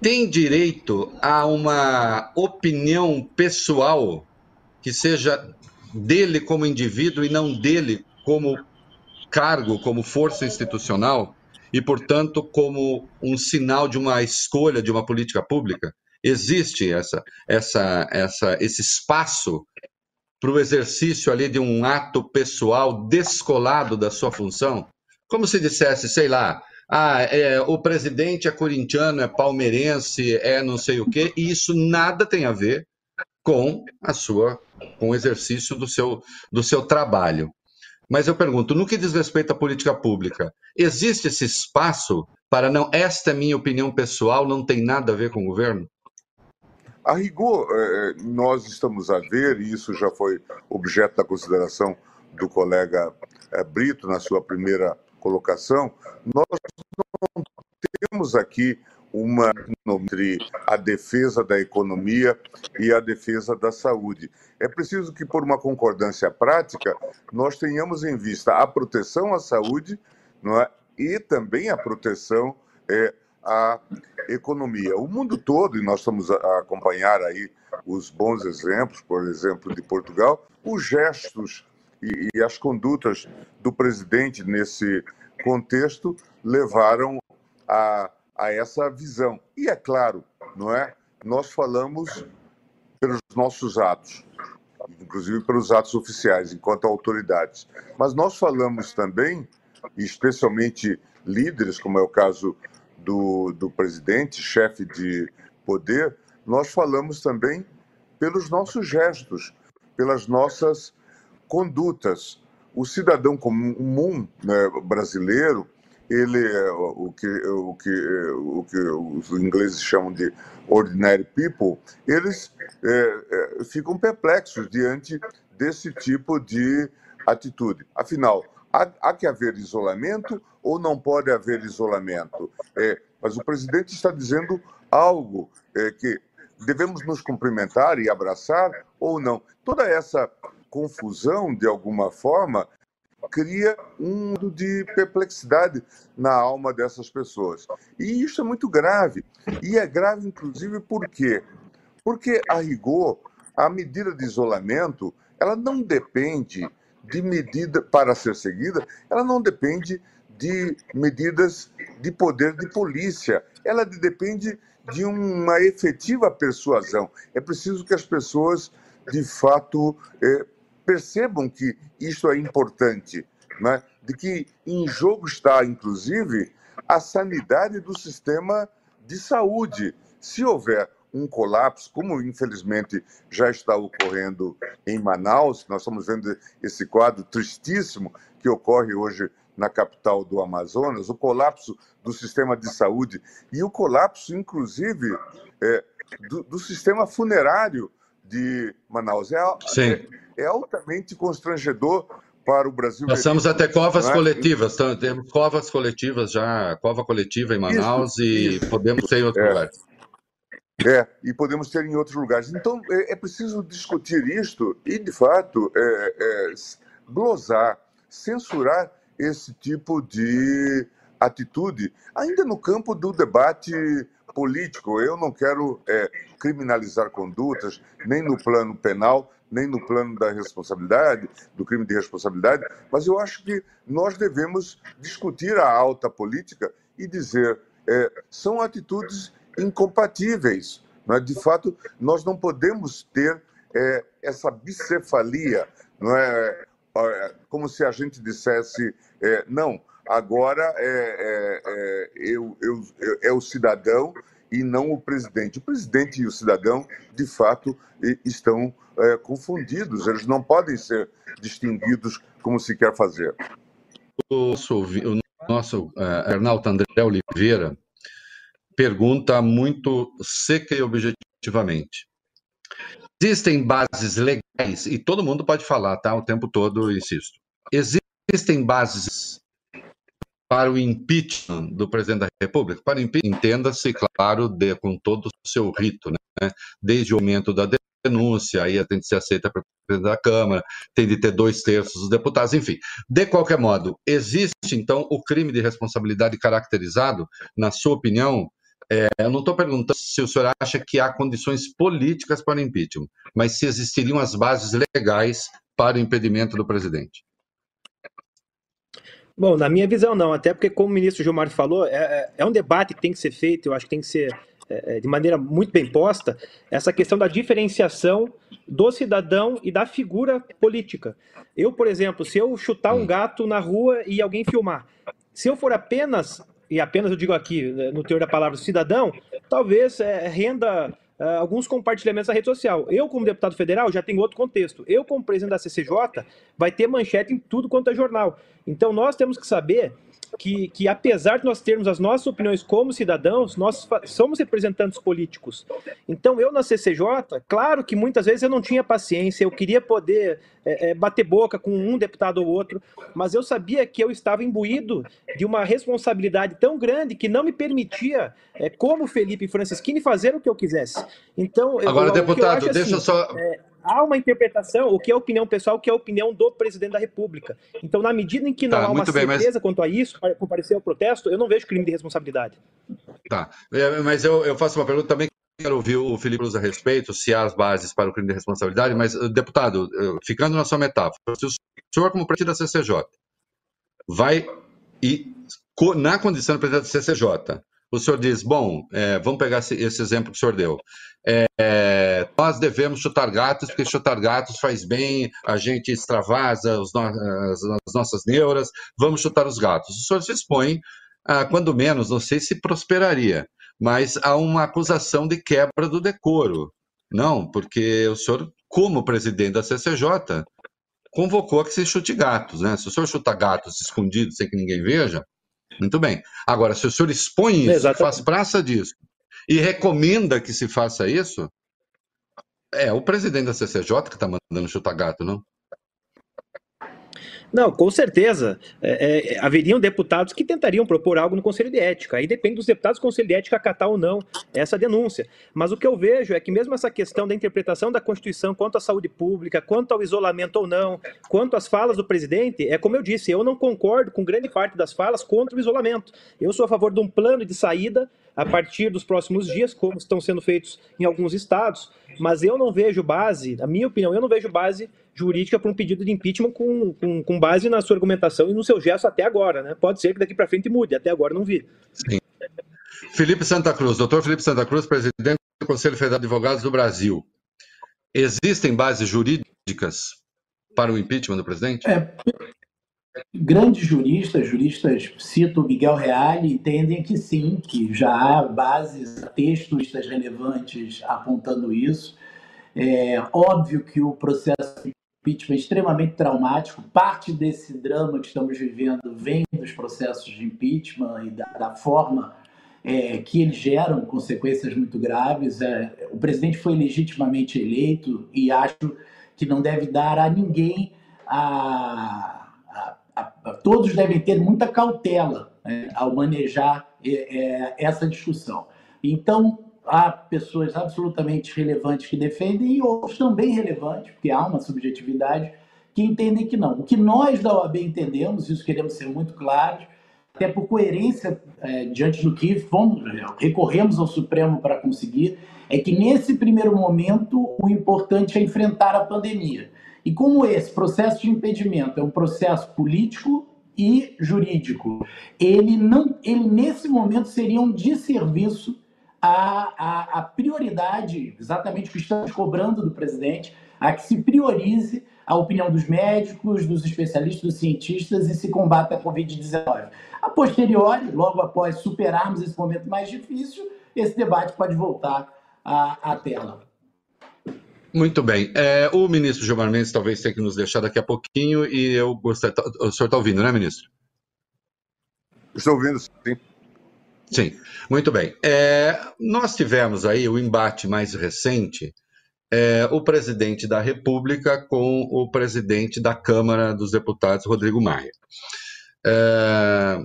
tem direito a uma opinião pessoal que seja dele como indivíduo e não dele como cargo como força institucional e, portanto, como um sinal de uma escolha de uma política pública? Existe essa, essa, essa, esse espaço para o exercício ali de um ato pessoal descolado da sua função? Como se dissesse, sei lá, ah, é, o presidente é corintiano, é palmeirense, é não sei o quê, e isso nada tem a ver com a sua, com o exercício do seu, do seu trabalho. Mas eu pergunto, no que diz respeito à política pública, existe esse espaço para não, esta é minha opinião pessoal, não tem nada a ver com o governo? A rigor, é, é, nós estamos a ver, e isso já foi objeto da consideração do colega é, Brito na sua primeira colocação, nós não temos aqui uma entre a defesa da economia e a defesa da saúde. É preciso que, por uma concordância prática, nós tenhamos em vista a proteção à saúde não é? e também a proteção é, à economia. O mundo todo, e nós estamos a acompanhar aí os bons exemplos, por exemplo, de Portugal, os gestos e, e as condutas do presidente nesse contexto levaram a a essa visão. E é claro, não é? Nós falamos pelos nossos atos, inclusive pelos atos oficiais, enquanto autoridades. Mas nós falamos também, especialmente líderes, como é o caso do, do presidente, chefe de poder, nós falamos também pelos nossos gestos, pelas nossas condutas. O cidadão comum né, brasileiro, ele é o que, o que, o que os ingleses chamam de ordinary people, eles é, é, ficam perplexos diante desse tipo de atitude. Afinal, há, há que haver isolamento ou não pode haver isolamento? É, mas o presidente está dizendo algo é, que devemos nos cumprimentar e abraçar ou não. Toda essa confusão, de alguma forma, cria um mundo de perplexidade na alma dessas pessoas. E isso é muito grave. E é grave, inclusive, por quê? Porque, a rigor, a medida de isolamento ela não depende de medida para ser seguida, ela não depende de medidas de poder de polícia, ela depende de uma efetiva persuasão. É preciso que as pessoas, de fato, eh, percebam que isso é importante, né? de que em jogo está, inclusive, a sanidade do sistema de saúde. Se houver um colapso, como infelizmente já está ocorrendo em Manaus, nós estamos vendo esse quadro tristíssimo que ocorre hoje na capital do Amazonas, o colapso do sistema de saúde e o colapso, inclusive, é, do, do, sistema funerário de Manaus. É, é, é altamente constrangedor para o Brasil. Passamos até covas é? coletivas, temos covas coletivas já, cova coletiva em Manaus Isso. e Isso. podemos ter em outros é. lugares. É, e podemos ter em outros lugares. Então, é, é preciso discutir isto e, de fato, é, é, glosar, censurar esse tipo de atitude, ainda no campo do debate político. Eu não quero é, criminalizar condutas, nem no plano penal, nem no plano da responsabilidade, do crime de responsabilidade, mas eu acho que nós devemos discutir a alta política e dizer é, são atitudes incompatíveis. Não é? De fato, nós não podemos ter é, essa bicefalia, não é? é como se a gente dissesse, é, não, agora é, é, é, eu, eu, é o cidadão e não o presidente. O presidente e o cidadão, de fato, estão é, confundidos, eles não podem ser distinguidos como se quer fazer. O nosso, o nosso uh, Arnaldo André Oliveira pergunta muito seca e objetivamente. Existem bases legais, e todo mundo pode falar, tá? O tempo todo, insisto. Existem bases para o impeachment do presidente da República? Para impeachment, entenda-se, claro, de, com todo o seu rito, né? desde o momento da denúncia, aí tem de ser aceita pelo presidente da Câmara, tem de ter dois terços dos deputados, enfim. De qualquer modo, existe, então, o crime de responsabilidade caracterizado, na sua opinião, é, eu não estou perguntando se o senhor acha que há condições políticas para o impeachment, mas se existiriam as bases legais para o impedimento do presidente. Bom, na minha visão não, até porque como o ministro Gilmar falou, é, é, é um debate que tem que ser feito, eu acho que tem que ser é, de maneira muito bem posta essa questão da diferenciação do cidadão e da figura política. Eu, por exemplo, se eu chutar um hum. gato na rua e alguém filmar, se eu for apenas, e apenas eu digo aqui, né, no teor da palavra cidadão, talvez é, renda Uh, alguns compartilhamentos na rede social. Eu, como deputado federal, já tenho outro contexto. Eu, como presidente da CCJ, vai ter manchete em tudo quanto é jornal. Então, nós temos que saber que, que, apesar de nós termos as nossas opiniões como cidadãos, nós somos representantes políticos. Então, eu na CCJ, claro que muitas vezes eu não tinha paciência, eu queria poder é, é, bater boca com um deputado ou outro, mas eu sabia que eu estava imbuído de uma responsabilidade tão grande que não me permitia, é, como Felipe Francisquini, fazer o que eu quisesse. Então, Agora, eu, deputado, eu deixa assim, só. É, há uma interpretação, o que é opinião pessoal, o que é opinião do presidente da República. Então, na medida em que não tá, há uma bem, certeza mas... quanto a isso, para comparecer ao protesto, eu não vejo crime de responsabilidade. Tá, é, mas eu, eu faço uma pergunta também quero ouvir o Felipe Luz a respeito, se há as bases para o crime de responsabilidade, mas, eh, deputado, eh, ficando na sua metáfora, se o senhor, como presidente da CCJ, vai e, na condição de presidente da CCJ, o senhor diz, bom, é, vamos pegar esse, esse, exemplo que o senhor deu. É, nós devemos chutar gatos, porque chutar gatos faz bem, a gente extravasa no, as, as, nossas neuras, vamos chutar os gatos. O senhor se expõe, a, quando menos, não sei se prosperaria, mas há uma acusação de quebra do decoro. Não, porque o senhor, como presidente da CCJ, convocou a que se chute gatos, né? Se o senhor chuta gatos escondidos sem que ninguém veja, muito bem. Agora, se o senhor expõe isso, Exatamente. faz praça disso e recomenda que se faça isso, é o presidente da CCJ que está mandando chutar gato, não? Não, com certeza. É, é, haveriam deputados que tentariam propor algo no Conselho de Ética. Aí depende dos deputados do Conselho de Ética acatar ou não essa denúncia. Mas o que eu vejo é que mesmo essa questão da interpretação da Constituição quanto à saúde pública, quanto ao isolamento ou não, quanto às falas do presidente, é como eu disse, eu não concordo com grande parte das falas contra o isolamento. Eu sou a favor de um plano de saída a partir dos próximos dias, como estão sendo feitos em alguns estados, mas eu não vejo base, na minha opinião, eu não vejo base jurídica para um pedido de impeachment com, com, com, base na sua argumentação e no seu gesto até agora, né? Pode ser que daqui para frente mude, até agora não vi. Sim. Felipe Santa Cruz, doutor Felipe Santa Cruz, presidente do Conselho Federal de Advogados do Brasil. Existem bases jurídicas para o impeachment do presidente? É, grandes juristas, juristas, cito Miguel Reale, entendem que sim, que já há bases, textos relevantes apontando isso. É óbvio que o processo de impeachment extremamente traumático. Parte desse drama que estamos vivendo vem dos processos de impeachment e da, da forma é, que eles geram consequências muito graves. É, o presidente foi legitimamente eleito e acho que não deve dar a ninguém a, a, a, a todos devem ter muita cautela né, ao manejar é, é essa discussão. Então, há pessoas absolutamente relevantes que defendem e outros também relevantes, porque há uma subjetividade, que entendem que não. O que nós da OAB entendemos, isso queremos ser muito claros, até por coerência é, diante do que fomos, recorremos ao Supremo para conseguir, é que nesse primeiro momento o importante é enfrentar a pandemia. E como esse processo de impedimento é um processo político e jurídico, ele não, ele nesse momento seria um desserviço a, a, a prioridade, exatamente o que estamos cobrando do presidente, a que se priorize a opinião dos médicos, dos especialistas, dos cientistas e se combate a Covid-19. A posteriori, logo após superarmos esse momento mais difícil, esse debate pode voltar à, à tela. Muito bem. É, o ministro Gilmar Mendes talvez tenha que nos deixar daqui a pouquinho e eu gostaria. O senhor está ouvindo, né, ministro? Estou ouvindo, sim. Sim, muito bem. É, nós tivemos aí o embate mais recente, é, o presidente da República com o presidente da Câmara dos Deputados, Rodrigo Maia. É,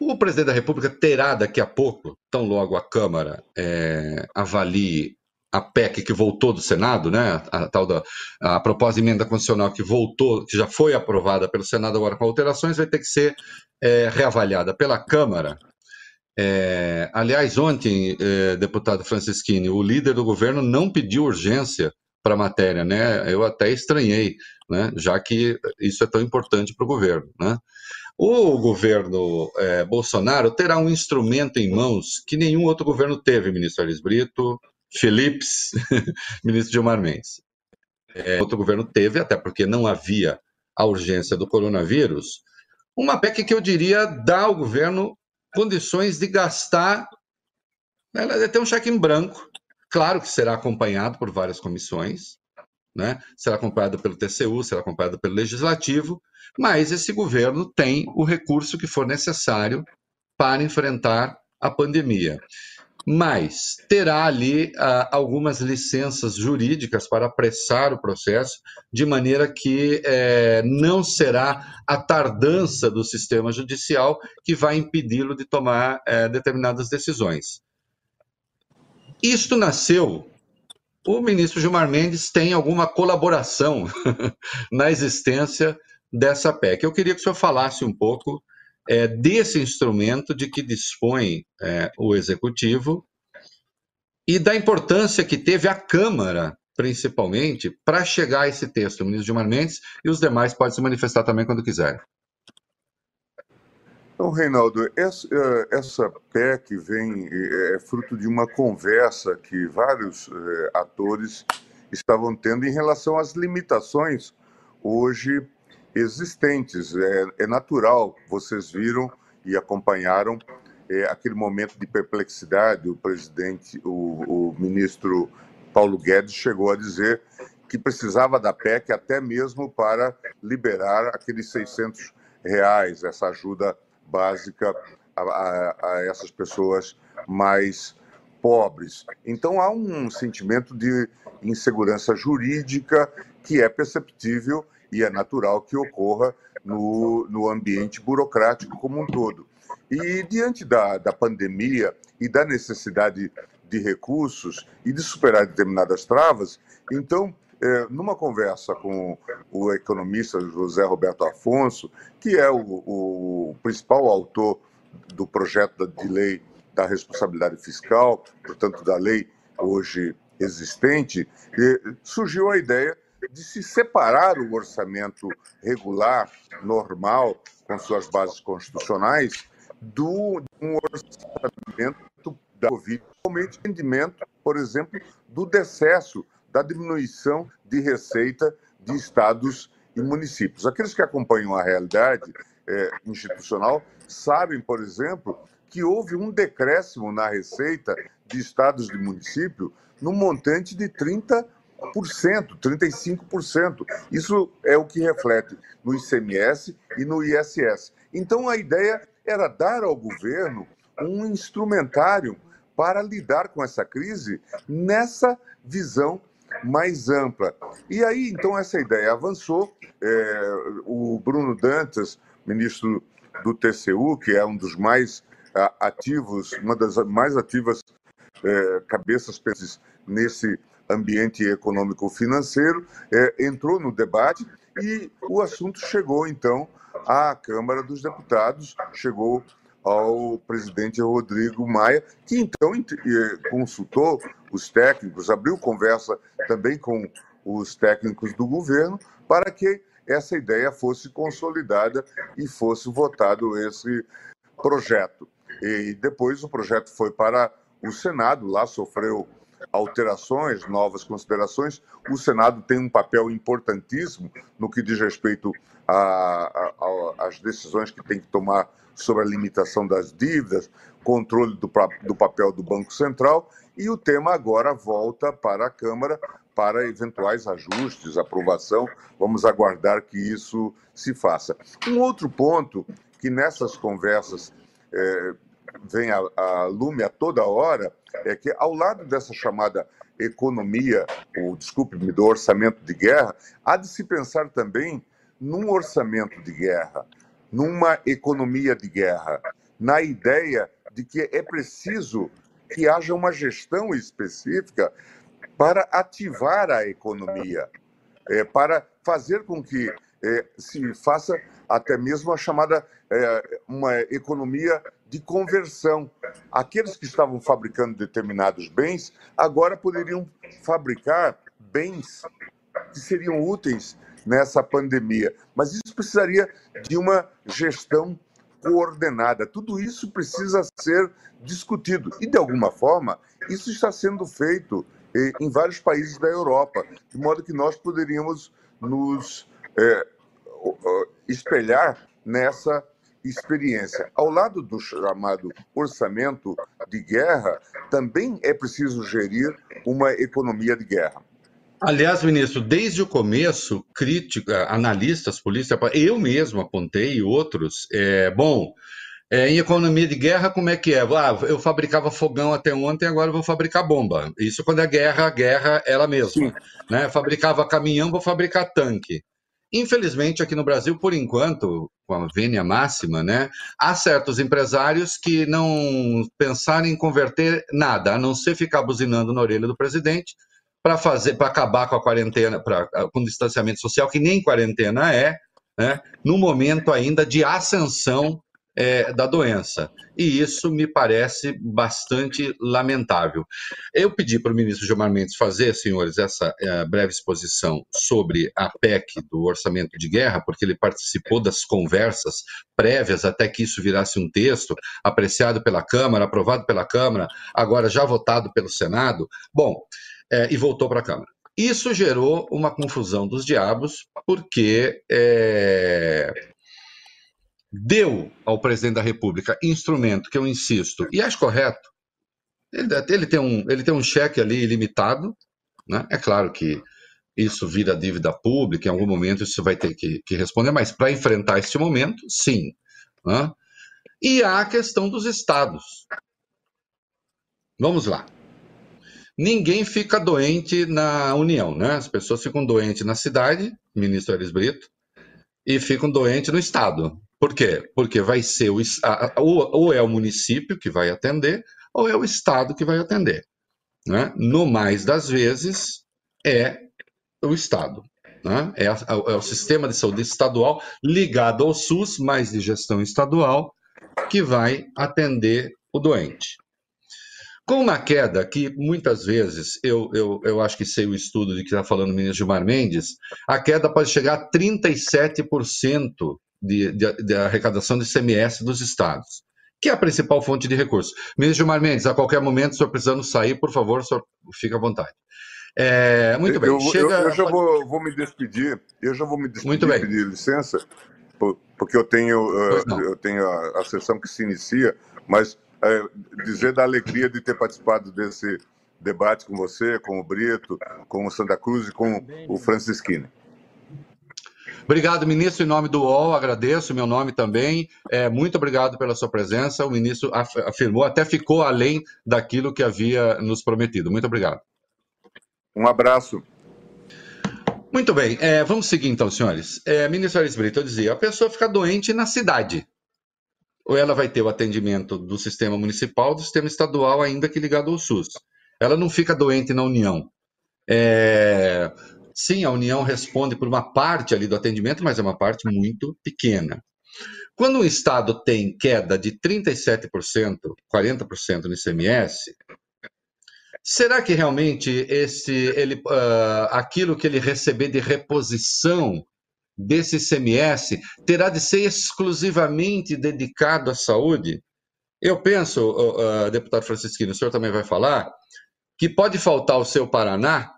o presidente da República terá daqui a pouco, tão logo a Câmara é, avalie a PEC que voltou do Senado, né, a, tal da a proposta de emenda constitucional que voltou, que já foi aprovada pelo Senado agora com alterações, vai ter que ser é, reavaliada pela Câmara. É, aliás, ontem, é, deputado Francisquini, o líder do governo não pediu urgência para a matéria, né? Eu até estranhei, né? Já que isso é tão importante para o governo, né? O governo é, Bolsonaro terá um instrumento em mãos que nenhum outro governo teve, ministro Aris Brito, Philips, ministro Gilmar Mendes. É, outro governo teve, até porque não havia a urgência do coronavírus, uma PEC que eu diria dá ao governo condições de gastar, ela tem um cheque em branco, claro que será acompanhado por várias comissões, né? será acompanhado pelo TCU, será acompanhado pelo Legislativo, mas esse governo tem o recurso que for necessário para enfrentar a pandemia. Mas terá ali ah, algumas licenças jurídicas para apressar o processo, de maneira que eh, não será a tardança do sistema judicial que vai impedi-lo de tomar eh, determinadas decisões. Isto nasceu o ministro Gilmar Mendes tem alguma colaboração na existência dessa PEC. Eu queria que o senhor falasse um pouco é, desse instrumento de que dispõe é, o Executivo e da importância que teve a Câmara, principalmente, para chegar a esse texto. O ministro Gilmar Mendes e os demais podem se manifestar também quando quiserem. Então, Reinaldo, essa, eh, essa PEC vem, é, é fruto de uma conversa que vários é, atores estavam tendo em relação às limitações hoje existentes. É, é natural, vocês viram e acompanharam é, aquele momento de perplexidade. O presidente, o, o ministro Paulo Guedes chegou a dizer que precisava da PEC até mesmo para liberar aqueles 600 reais, essa ajuda básica a, a, a essas pessoas mais pobres. Então há um sentimento de insegurança jurídica que é perceptível e é natural que ocorra no, no ambiente burocrático como um todo. E diante da, da pandemia e da necessidade de recursos e de superar determinadas travas, então é, numa conversa com o economista José Roberto Afonso, que é o, o principal autor do projeto de lei da responsabilidade fiscal, portanto, da lei hoje existente, surgiu a ideia de se separar o orçamento regular, normal, com suas bases constitucionais, do um orçamento da Covid, realmente entendimento, por exemplo, do decesso da diminuição de receita de estados e municípios. Aqueles que acompanham a realidade é, institucional sabem, por exemplo, que houve um decréscimo na receita de estados e municípios no montante de 30%, 35%. Isso é o que reflete no ICMS e no ISS. Então, a ideia era dar ao governo um instrumentário para lidar com essa crise nessa visão mais ampla. E aí, então, essa ideia avançou. É, o Bruno Dantas, ministro do TCU, que é um dos mais ativos, uma das mais ativas é, cabeças nesse ambiente econômico-financeiro, é, entrou no debate e o assunto chegou, então, à Câmara dos Deputados, chegou ao presidente Rodrigo Maia, que então consultou os técnicos, abriu conversa também com os técnicos do governo para que essa ideia fosse consolidada e fosse votado esse projeto. E depois o projeto foi para o Senado, lá sofreu alterações, novas considerações. O Senado tem um papel importantíssimo no que diz respeito às decisões que tem que tomar sobre a limitação das dívidas, controle do, do papel do Banco Central, e o tema agora volta para a Câmara para eventuais ajustes, aprovação. Vamos aguardar que isso se faça. Um outro ponto que nessas conversas é, vem a, a lume a toda hora é que, ao lado dessa chamada economia, ou desculpe-me, do orçamento de guerra, há de se pensar também num orçamento de guerra numa economia de guerra, na ideia de que é preciso que haja uma gestão específica para ativar a economia, é, para fazer com que é, se faça até mesmo a chamada é, uma economia de conversão. Aqueles que estavam fabricando determinados bens agora poderiam fabricar bens que seriam úteis nessa pandemia. Mas isso precisaria de uma gestão coordenada. Tudo isso precisa ser discutido. E, de alguma forma, isso está sendo feito eh, em vários países da Europa, de modo que nós poderíamos nos é, espelhar nessa experiência. Ao lado do chamado orçamento de guerra, também é preciso gerir uma economia de guerra. Aliás, ministro, desde o começo, crítica, analistas, polícia, eu mesmo apontei e outros, é, bom, é, em economia de guerra, como é que é? Ah, eu fabricava fogão até ontem, agora eu vou fabricar bomba. Isso quando é guerra, a guerra ela mesma. Né? Fabricava caminhão, vou fabricar tanque. Infelizmente, aqui no Brasil, por enquanto, com a vênia máxima, né, há certos empresários que não pensaram em converter nada, a não ser ficar buzinando na orelha do presidente, para fazer, para acabar com a quarentena, pra, com o distanciamento social, que nem quarentena é, né, no momento ainda de ascensão é, da doença. E isso me parece bastante lamentável. Eu pedi para o ministro Gilmar Mendes fazer, senhores, essa é, breve exposição sobre a PEC do orçamento de guerra, porque ele participou das conversas prévias até que isso virasse um texto, apreciado pela Câmara, aprovado pela Câmara, agora já votado pelo Senado. Bom, é, e voltou para a Câmara. Isso gerou uma confusão dos diabos, porque é, deu ao presidente da República instrumento que eu insisto, e acho correto, ele, ele, tem, um, ele tem um cheque ali ilimitado, né? é claro que isso vira dívida pública, em algum momento isso vai ter que, que responder, mas para enfrentar este momento, sim. Né? E há a questão dos estados. Vamos lá ninguém fica doente na União, né? As pessoas ficam doentes na cidade, ministro Elis Brito, e ficam doentes no Estado. Por quê? Porque vai ser o, a, ou, é o município que vai atender, ou é o Estado que vai atender. Né? No mais das vezes, é o Estado. Né? É, a, é, o sistema de saúde estadual ligado ao SUS, mais de gestão estadual, que vai atender o doente. Com uma queda que muitas vezes, eu, eu, eu acho que sei o estudo de que está falando o ministro Gilmar Mendes, a queda pode chegar a 37% de, de, de arrecadação de CMS dos estados, que é a principal fonte de recursos. Ministro Gilmar Mendes, a qualquer momento, se senhor precisando sair, por favor, senhor, fique à vontade. É, muito bem. Eu, chega... eu, eu já vou, vou, me despedir. Eu já vou me despedir, muito bem. pedir licença, porque eu tenho, uh, eu tenho a, a sessão que se inicia, mas é, dizer da alegria de ter participado desse debate com você, com o Brito, com o Santa Cruz e com o Francisquini. Obrigado, ministro, em nome do UOL, agradeço, meu nome também. É, muito obrigado pela sua presença. O ministro afirmou, até ficou além daquilo que havia nos prometido. Muito obrigado. Um abraço. Muito bem, é, vamos seguir então, senhores. É, ministro Aris Brito, eu dizia, a pessoa fica doente na cidade ou ela vai ter o atendimento do sistema municipal, do sistema estadual, ainda que ligado ao SUS. Ela não fica doente na União. É... Sim, a União responde por uma parte ali do atendimento, mas é uma parte muito pequena. Quando um Estado tem queda de 37%, 40% no ICMS, será que realmente esse, ele, uh, aquilo que ele receber de reposição desse ICMS terá de ser exclusivamente dedicado à saúde? Eu penso, uh, deputado Francisquino, o senhor também vai falar, que pode faltar ao seu Paraná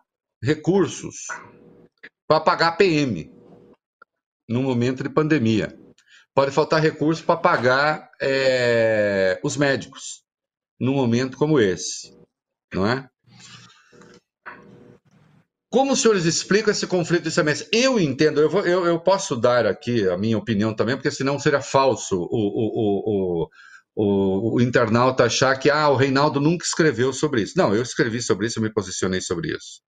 recursos para pagar PM no momento de pandemia. Pode faltar recursos para pagar é, os médicos num momento como esse, não é? Como os senhores explicam esse conflito de semestre? Eu entendo, eu, vou, eu, eu, posso dar aqui a minha opinião também, porque senão seria falso o, o, o, o, o internauta achar que ah, o Reinaldo nunca escreveu sobre isso. Não, eu escrevi sobre isso, eu me posicionei sobre isso.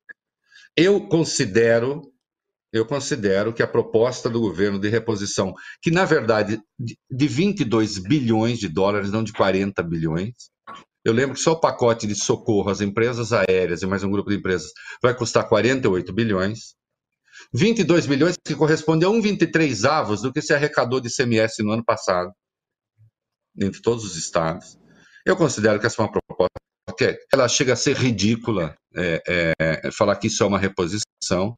Eu considero, eu considero que a proposta do governo de reposição, que na verdade de 22 bilhões de dólares, não de 40 bilhões, eu lembro que só o pacote de socorro às empresas aéreas e mais um grupo de empresas vai custar 48 bilhões. 22 bilhões que corresponde a 1,23 avos do que se arrecadou de ICMS no ano passado, entre todos os estados. Eu considero que essa é uma proposta que ela chega a ser ridícula, é, é, falar que isso é uma reposição.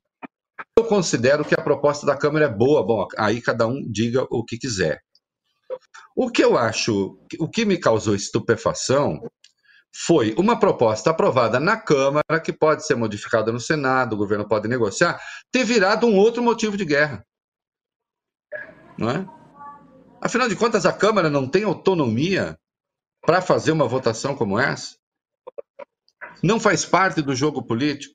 eu considero que a proposta da Câmara é boa. Bom, aí cada um diga o que quiser. O que eu acho, o que me causou estupefação foi uma proposta aprovada na Câmara, que pode ser modificada no Senado, o governo pode negociar, ter virado um outro motivo de guerra. Não é? Afinal de contas, a Câmara não tem autonomia para fazer uma votação como essa? Não faz parte do jogo político?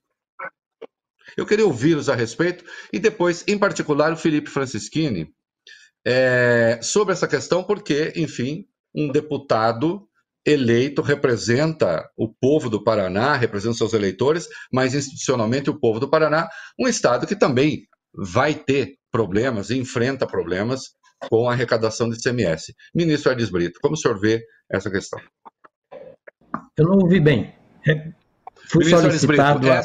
Eu queria ouvi-los a respeito e depois, em particular, o Felipe Francischini, é, sobre essa questão, porque, enfim, um deputado eleito representa o povo do Paraná, representa seus eleitores, mas institucionalmente o povo do Paraná, um estado que também vai ter problemas, enfrenta problemas com a arrecadação de ICMS. Ministro Edis Brito, como o senhor vê essa questão? Eu não ouvi bem. É, fui Ministro solicitado é...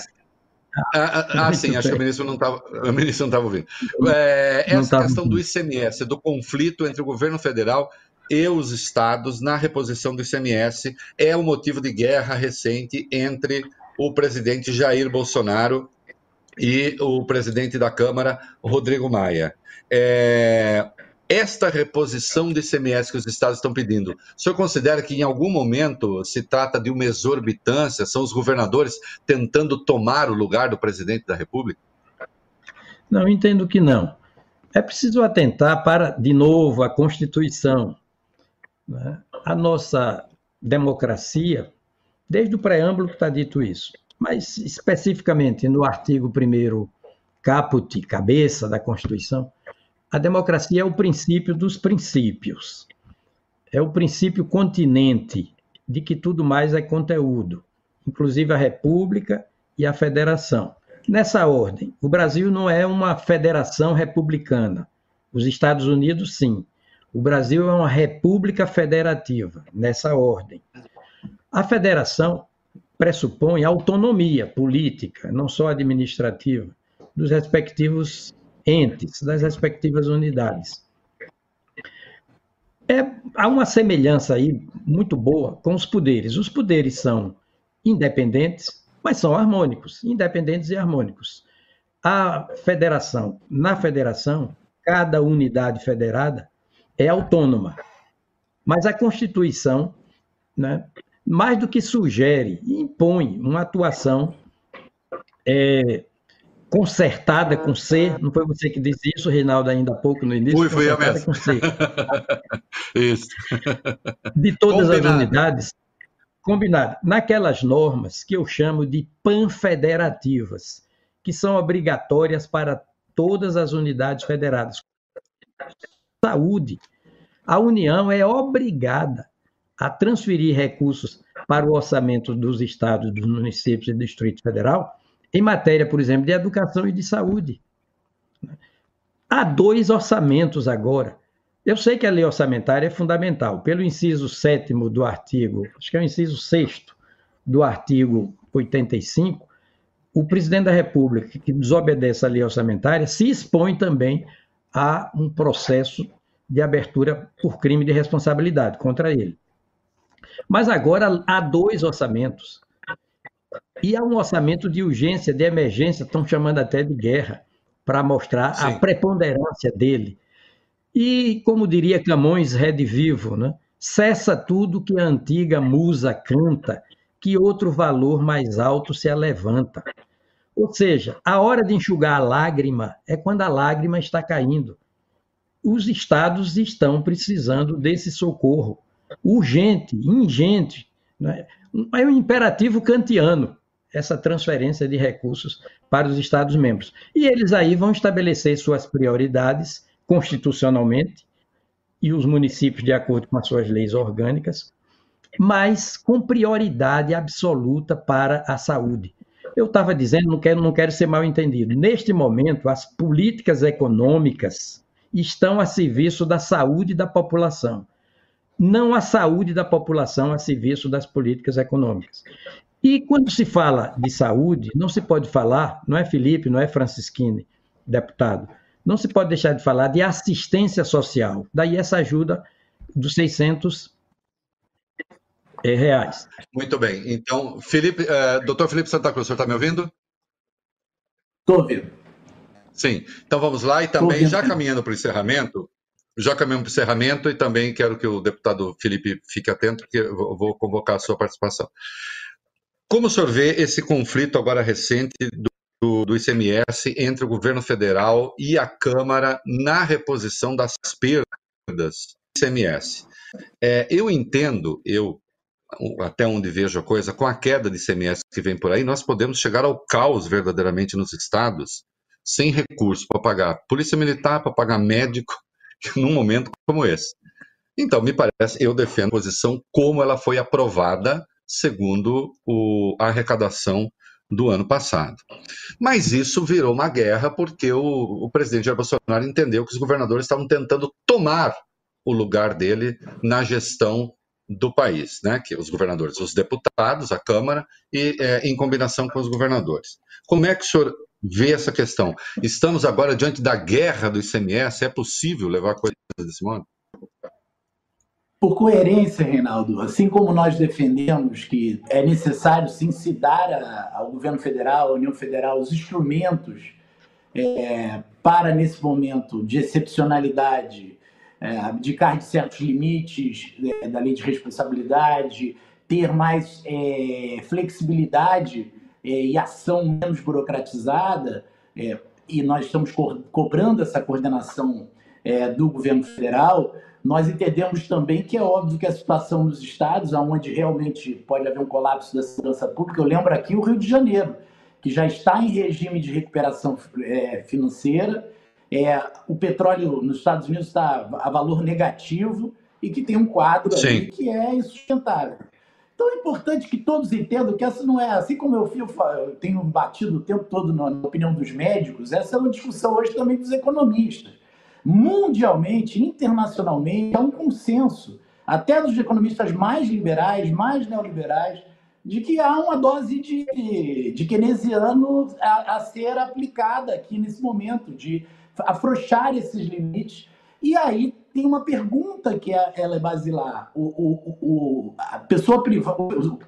Ah, ah, sim, acho que o ministro não estava, não ouvindo. É, essa questão do ICMS, do conflito entre o governo federal e os estados na reposição do ICMS é o motivo de guerra recente entre o presidente Jair Bolsonaro e o presidente da Câmara, Rodrigo Maia. É, esta reposição do ICMS que os estados estão pedindo, o senhor considera que em algum momento se trata de uma exorbitância, são os governadores tentando tomar o lugar do presidente da República? Não, entendo que não. É preciso atentar para, de novo, a Constituição. Né? A nossa democracia, desde o preâmbulo que está dito isso, mas especificamente no artigo 1 caput, cabeça da Constituição, a democracia é o princípio dos princípios. É o princípio continente de que tudo mais é conteúdo, inclusive a república e a federação. Nessa ordem, o Brasil não é uma federação republicana. Os Estados Unidos, sim. O Brasil é uma república federativa, nessa ordem. A federação pressupõe autonomia política, não só administrativa, dos respectivos entes, das respectivas unidades. É, há uma semelhança aí muito boa com os poderes. Os poderes são independentes, mas são harmônicos, independentes e harmônicos. A federação, na federação, cada unidade federada é autônoma, mas a Constituição, né, mais do que sugere, impõe uma atuação é, consertada com C, não foi você que disse isso, Reinaldo, ainda há pouco no início? Fui, fui eu mesmo. Com C. isso. De todas combinado. as unidades, combinado. Naquelas normas que eu chamo de panfederativas, que são obrigatórias para todas as unidades federadas. Saúde. A União é obrigada a transferir recursos para o orçamento dos estados, dos municípios e do Distrito Federal em matéria, por exemplo, de educação e de saúde. Há dois orçamentos agora. Eu sei que a lei orçamentária é fundamental. Pelo inciso 7 do artigo, acho que é o inciso 6 do artigo 85, o presidente da República, que desobedece à lei orçamentária, se expõe também a um processo de abertura por crime de responsabilidade contra ele. Mas agora há dois orçamentos. E há um orçamento de urgência, de emergência, estão chamando até de guerra, para mostrar Sim. a preponderância dele. E, como diria Camões Redivivo, né? cessa tudo que a antiga musa canta, que outro valor mais alto se alevanta. Ou seja, a hora de enxugar a lágrima é quando a lágrima está caindo. Os estados estão precisando desse socorro urgente, ingente. Né? É um imperativo kantiano essa transferência de recursos para os Estados-membros. E eles aí vão estabelecer suas prioridades constitucionalmente e os municípios de acordo com as suas leis orgânicas, mas com prioridade absoluta para a saúde. Eu estava dizendo, não quero, não quero ser mal entendido, neste momento as políticas econômicas estão a serviço da saúde da população, não a saúde da população a serviço das políticas econômicas. E quando se fala de saúde, não se pode falar, não é Felipe, não é Francisquini, deputado, não se pode deixar de falar de assistência social. Daí essa ajuda dos 600 é, reais. Muito bem. Então, Felipe, uh, doutor Felipe Santa Cruz, o senhor está me ouvindo? Estou ouvindo. Sim, então vamos lá e também, já caminhando para o encerramento, já caminhando para o encerramento e também quero que o deputado Felipe fique atento, porque eu vou convocar a sua participação. Como o senhor vê esse conflito agora recente do, do, do ICMS entre o governo federal e a Câmara na reposição das perdas do ICMS? É, eu entendo, eu até onde vejo a coisa, com a queda de ICMS que vem por aí, nós podemos chegar ao caos verdadeiramente nos estados, sem recurso para pagar polícia militar, para pagar médico, num momento como esse. Então, me parece, eu defendo a posição como ela foi aprovada segundo o, a arrecadação do ano passado. Mas isso virou uma guerra porque o, o presidente Jair Bolsonaro entendeu que os governadores estavam tentando tomar o lugar dele na gestão do país, né? Que os governadores, os deputados, a Câmara e é, em combinação com os governadores. Como é que o senhor vê essa questão. Estamos agora diante da guerra do ICMS, é possível levar coisas desse modo? Por coerência, Reinaldo, assim como nós defendemos que é necessário sim se dar ao governo federal, à União Federal, os instrumentos é, para, nesse momento de excepcionalidade, é, abdicar de certos limites é, da lei de responsabilidade, ter mais é, flexibilidade é, e ação menos burocratizada, é, e nós estamos co cobrando essa coordenação é, do governo federal, nós entendemos também que é óbvio que a situação nos estados, onde realmente pode haver um colapso da segurança pública, eu lembro aqui o Rio de Janeiro, que já está em regime de recuperação é, financeira, é, o petróleo nos Estados Unidos está a valor negativo e que tem um quadro que é insustentável. Então é importante que todos entendam que essa não é, assim como eu, eu tenho batido o tempo todo na, na opinião dos médicos, essa é uma discussão hoje também dos economistas. Mundialmente, internacionalmente, há um consenso, até dos economistas mais liberais, mais neoliberais, de que há uma dose de, de keynesiano a, a ser aplicada aqui nesse momento, de afrouxar esses limites. E aí tem uma pergunta que é, ela é basilar. O, o, o, a pessoa, priva,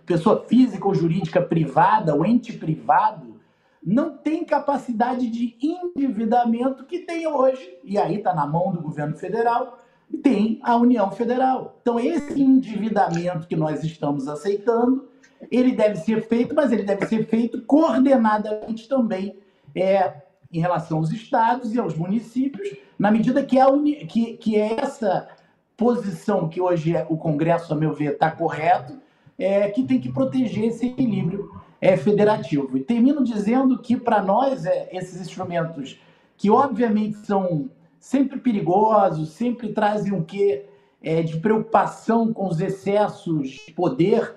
pessoa física ou jurídica privada, o ente privado, não tem capacidade de endividamento que tem hoje. E aí está na mão do governo federal, tem a União Federal. Então, esse endividamento que nós estamos aceitando, ele deve ser feito, mas ele deve ser feito coordenadamente também é, em relação aos estados e aos municípios, na medida que, a uni... que, que essa posição que hoje é, o Congresso, a meu ver, está correto, é que tem que proteger esse equilíbrio é, federativo. E termino dizendo que, para nós, é, esses instrumentos, que obviamente são sempre perigosos, sempre trazem um quê é, de preocupação com os excessos de poder,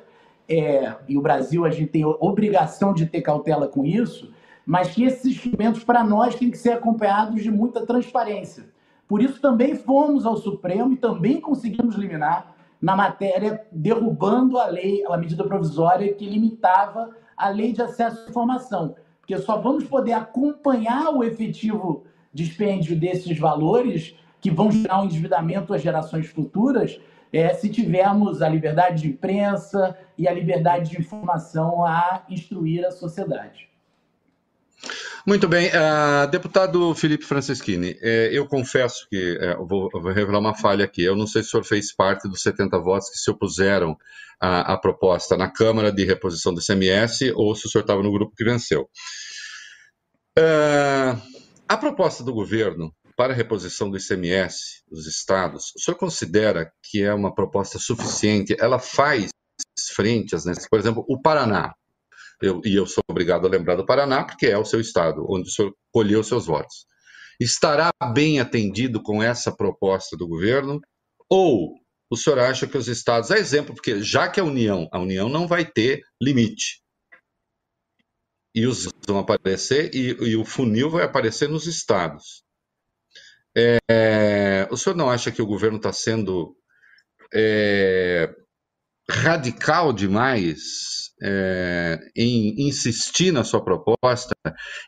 é, e o Brasil, a gente tem obrigação de ter cautela com isso, mas que esses instrumentos, para nós, têm que ser acompanhados de muita transparência. Por isso, também fomos ao Supremo e também conseguimos liminar na matéria, derrubando a lei, a medida provisória que limitava a lei de acesso à informação. Porque só vamos poder acompanhar o efetivo dispêndio desses valores, que vão gerar um endividamento às gerações futuras, é, se tivermos a liberdade de imprensa e a liberdade de informação a instruir a sociedade. Muito bem. Uh, deputado Felipe Franceschini, eh, eu confesso que eh, vou, vou, revelar uma falha aqui. Eu não sei se o senhor fez parte dos 70 votos que se opuseram à, à proposta na Câmara de reposição do CMS ou se o senhor estava no grupo que venceu. Uh, a proposta do governo para a reposição do ICMS dos estados, o senhor considera que é uma proposta suficiente? Ela faz frente às? Por exemplo, o Paraná eu, e eu sou obrigado a lembrar do Paraná, porque é o seu estado, onde o senhor colheu seus votos. Estará bem atendido com essa proposta do governo? Ou o senhor acha que os estados, a exemplo, porque já que a União, a União não vai ter limite, e os vão aparecer, e, e o funil vai aparecer nos estados. É, o senhor não acha que o governo está sendo é, radical demais é, em insistir na sua proposta,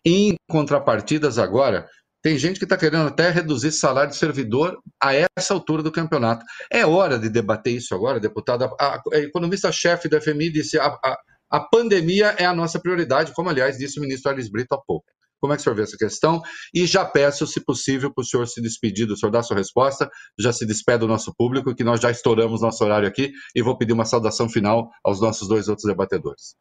em contrapartidas agora, tem gente que está querendo até reduzir salário de servidor a essa altura do campeonato. É hora de debater isso agora, deputada. A, economista-chefe do FMI disse a, a, a pandemia é a nossa prioridade, como aliás disse o ministro Alice Brito há pouco. Como é que o senhor vê essa questão? E já peço, se possível, para o senhor se despedir, o senhor dar sua resposta, já se despede do nosso público, que nós já estouramos nosso horário aqui, e vou pedir uma saudação final aos nossos dois outros debatedores.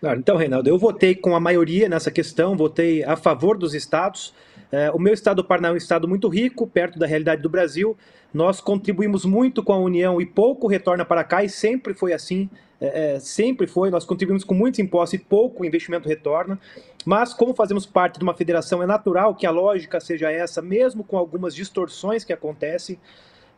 Claro, então, Reinaldo, eu votei com a maioria nessa questão, votei a favor dos estados. É, o meu estado do Paraná é um estado muito rico, perto da realidade do Brasil. Nós contribuímos muito com a União e pouco retorna para cá, e sempre foi assim. É, é, sempre foi, nós contribuímos com muitos impostos e pouco investimento retorna, mas como fazemos parte de uma federação, é natural que a lógica seja essa, mesmo com algumas distorções que acontecem.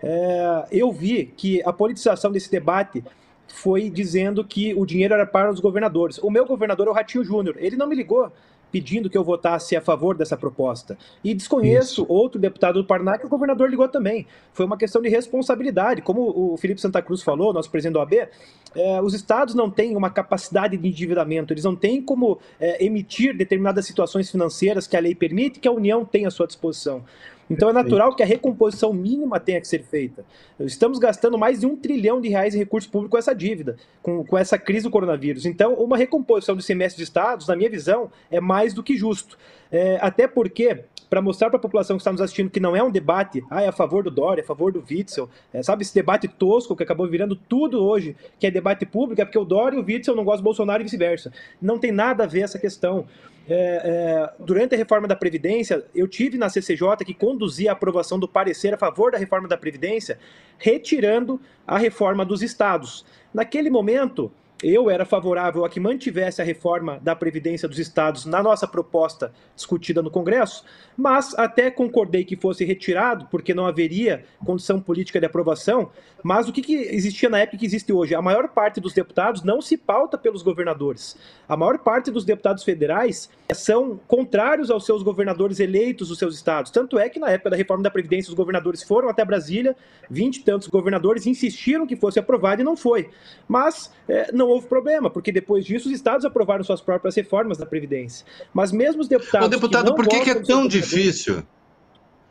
É, eu vi que a politização desse debate foi dizendo que o dinheiro era para os governadores. O meu governador é o Ratinho Júnior. Ele não me ligou pedindo que eu votasse a favor dessa proposta. E desconheço Isso. outro deputado do Paraná que o governador ligou também. Foi uma questão de responsabilidade. Como o Felipe Santa Cruz falou, nosso presidente do AB, é, os estados não têm uma capacidade de endividamento, eles não têm como é, emitir determinadas situações financeiras que a lei permite que a União tenha à sua disposição. Então é natural que a recomposição mínima tenha que ser feita. Estamos gastando mais de um trilhão de reais em recursos públicos com essa dívida, com, com essa crise do coronavírus. Então, uma recomposição do semestre de estados, na minha visão, é mais do que justo. É, até porque para mostrar para a população que está nos assistindo que não é um debate, ah, é a favor do Dória, é a favor do Witzel, é, sabe, esse debate tosco que acabou virando tudo hoje, que é debate público, é porque o Dória e o Witzel não gostam do Bolsonaro e vice-versa. Não tem nada a ver essa questão. É, é, durante a reforma da Previdência, eu tive na CCJ que conduzia a aprovação do parecer a favor da reforma da Previdência, retirando a reforma dos estados. Naquele momento, eu era favorável a que mantivesse a reforma da Previdência dos Estados na nossa proposta discutida no Congresso, mas até concordei que fosse retirado, porque não haveria condição política de aprovação. Mas o que, que existia na época que existe hoje? A maior parte dos deputados não se pauta pelos governadores. A maior parte dos deputados federais são contrários aos seus governadores eleitos dos seus estados. Tanto é que na época da reforma da Previdência, os governadores foram até Brasília, vinte e tantos governadores insistiram que fosse aprovado e não foi. Mas é, não houve problema, porque depois disso os estados aprovaram suas próprias reformas da Previdência. Mas mesmo os deputados. Ô, deputado, por que, que é tão difícil?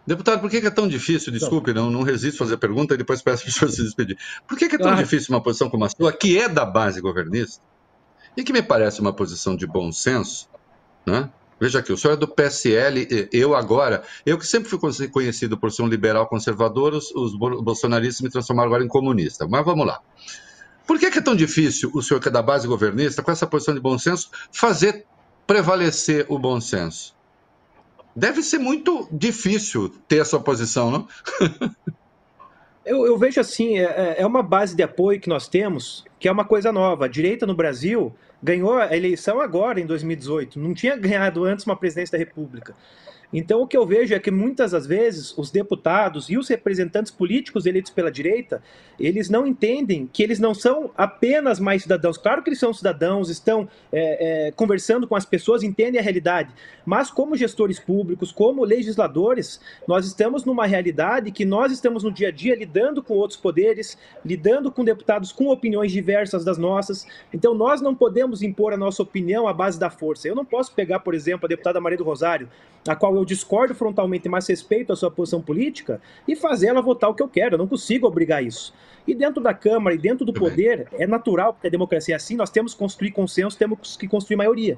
Deputado, por que é tão difícil? Desculpe, não, não resisto a fazer a pergunta e depois peço para o senhor se despedir. Por que é tão ah. difícil uma posição como a sua, que é da base governista, e que me parece uma posição de bom senso, né? Veja aqui, o senhor é do PSL, eu agora, eu que sempre fui conhecido por ser um liberal conservador, os, os bolsonaristas me transformaram agora em comunista. Mas vamos lá. Por que é tão difícil o senhor que é da base governista, com essa posição de bom senso, fazer prevalecer o bom senso? Deve ser muito difícil ter essa posição, não? eu, eu, vejo assim, é, é, é uma base de apoio que nós temos, que é uma coisa nova. A direita no Brasil ganhou a eleição agora, em 2018. Não tinha ganhado antes uma presidência da República. Então, o que eu vejo é que muitas das vezes os deputados e os representantes políticos eleitos pela direita, eles não entendem que eles não são apenas mais cidadãos. Claro que eles são cidadãos, estão é, é, conversando com as pessoas, entendem a realidade. Mas, como gestores públicos, como legisladores, nós estamos numa realidade que nós estamos no dia a dia lidando com outros poderes, lidando com deputados com opiniões diversas das nossas. Então, nós não podemos impor a nossa opinião à base da força. Eu não posso pegar, por exemplo, a deputada Maria do Rosário, a qual eu discordo frontalmente, mas respeito a sua posição política, e fazer ela votar o que eu quero. Eu não consigo obrigar isso. E dentro da Câmara e dentro do poder, é natural, porque a democracia é assim, nós temos que construir consenso, temos que construir maioria.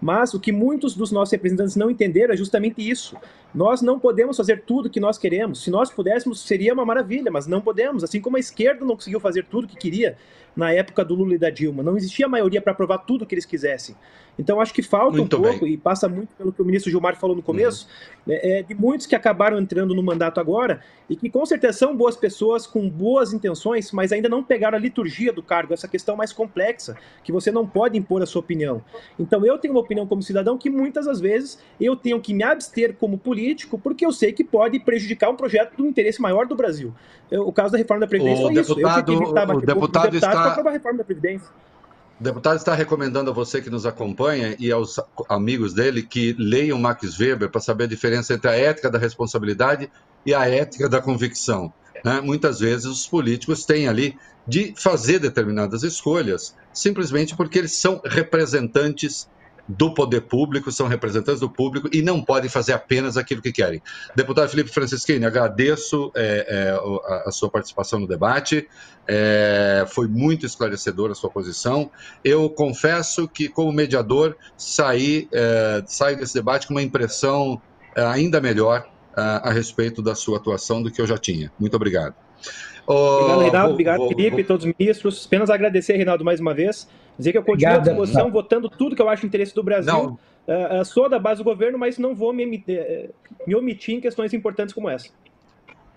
Mas o que muitos dos nossos representantes não entenderam é justamente isso. Nós não podemos fazer tudo que nós queremos. Se nós pudéssemos, seria uma maravilha, mas não podemos. Assim como a esquerda não conseguiu fazer tudo que queria na época do Lula e da Dilma. Não existia maioria para aprovar tudo que eles quisessem. Então acho que falta muito um pouco, bem. e passa muito pelo que o ministro Gilmar falou no começo, uhum. é, de muitos que acabaram entrando no mandato agora e que com certeza são boas pessoas com boas intenções, mas ainda não pegaram a liturgia do cargo, essa questão mais complexa, que você não pode impor a sua opinião. Então eu tenho uma opinião como cidadão que muitas das vezes eu tenho que me abster como político, porque eu sei que pode prejudicar um projeto do interesse maior do Brasil. Eu, o caso da reforma da Previdência o foi deputado, isso. Eu o deputado está... para a reforma da Previdência. O deputado está recomendando a você que nos acompanha e aos amigos dele que leiam Max Weber para saber a diferença entre a ética da responsabilidade e a ética da convicção. Né? Muitas vezes os políticos têm ali de fazer determinadas escolhas simplesmente porque eles são representantes do poder público, são representantes do público e não podem fazer apenas aquilo que querem. Deputado Felipe Francisquini, agradeço é, é, a, sua participação no debate, é, foi muito esclarecedora a sua posição. Eu confesso que, como mediador, saí, é, saí desse debate com uma impressão é, ainda melhor a, a respeito da sua atuação do que eu já tinha. Muito obrigado. Obrigado, Reinaldo. Vou, obrigado, vou, Felipe, vou... todos os ministros. Apenas agradecer, Reinaldo, mais uma vez. Dizer que eu continuo Obrigado. à disposição, não. votando tudo que eu acho interesse do Brasil. Uh, uh, sou da base do governo, mas não vou me, uh, me omitir em questões importantes como essa.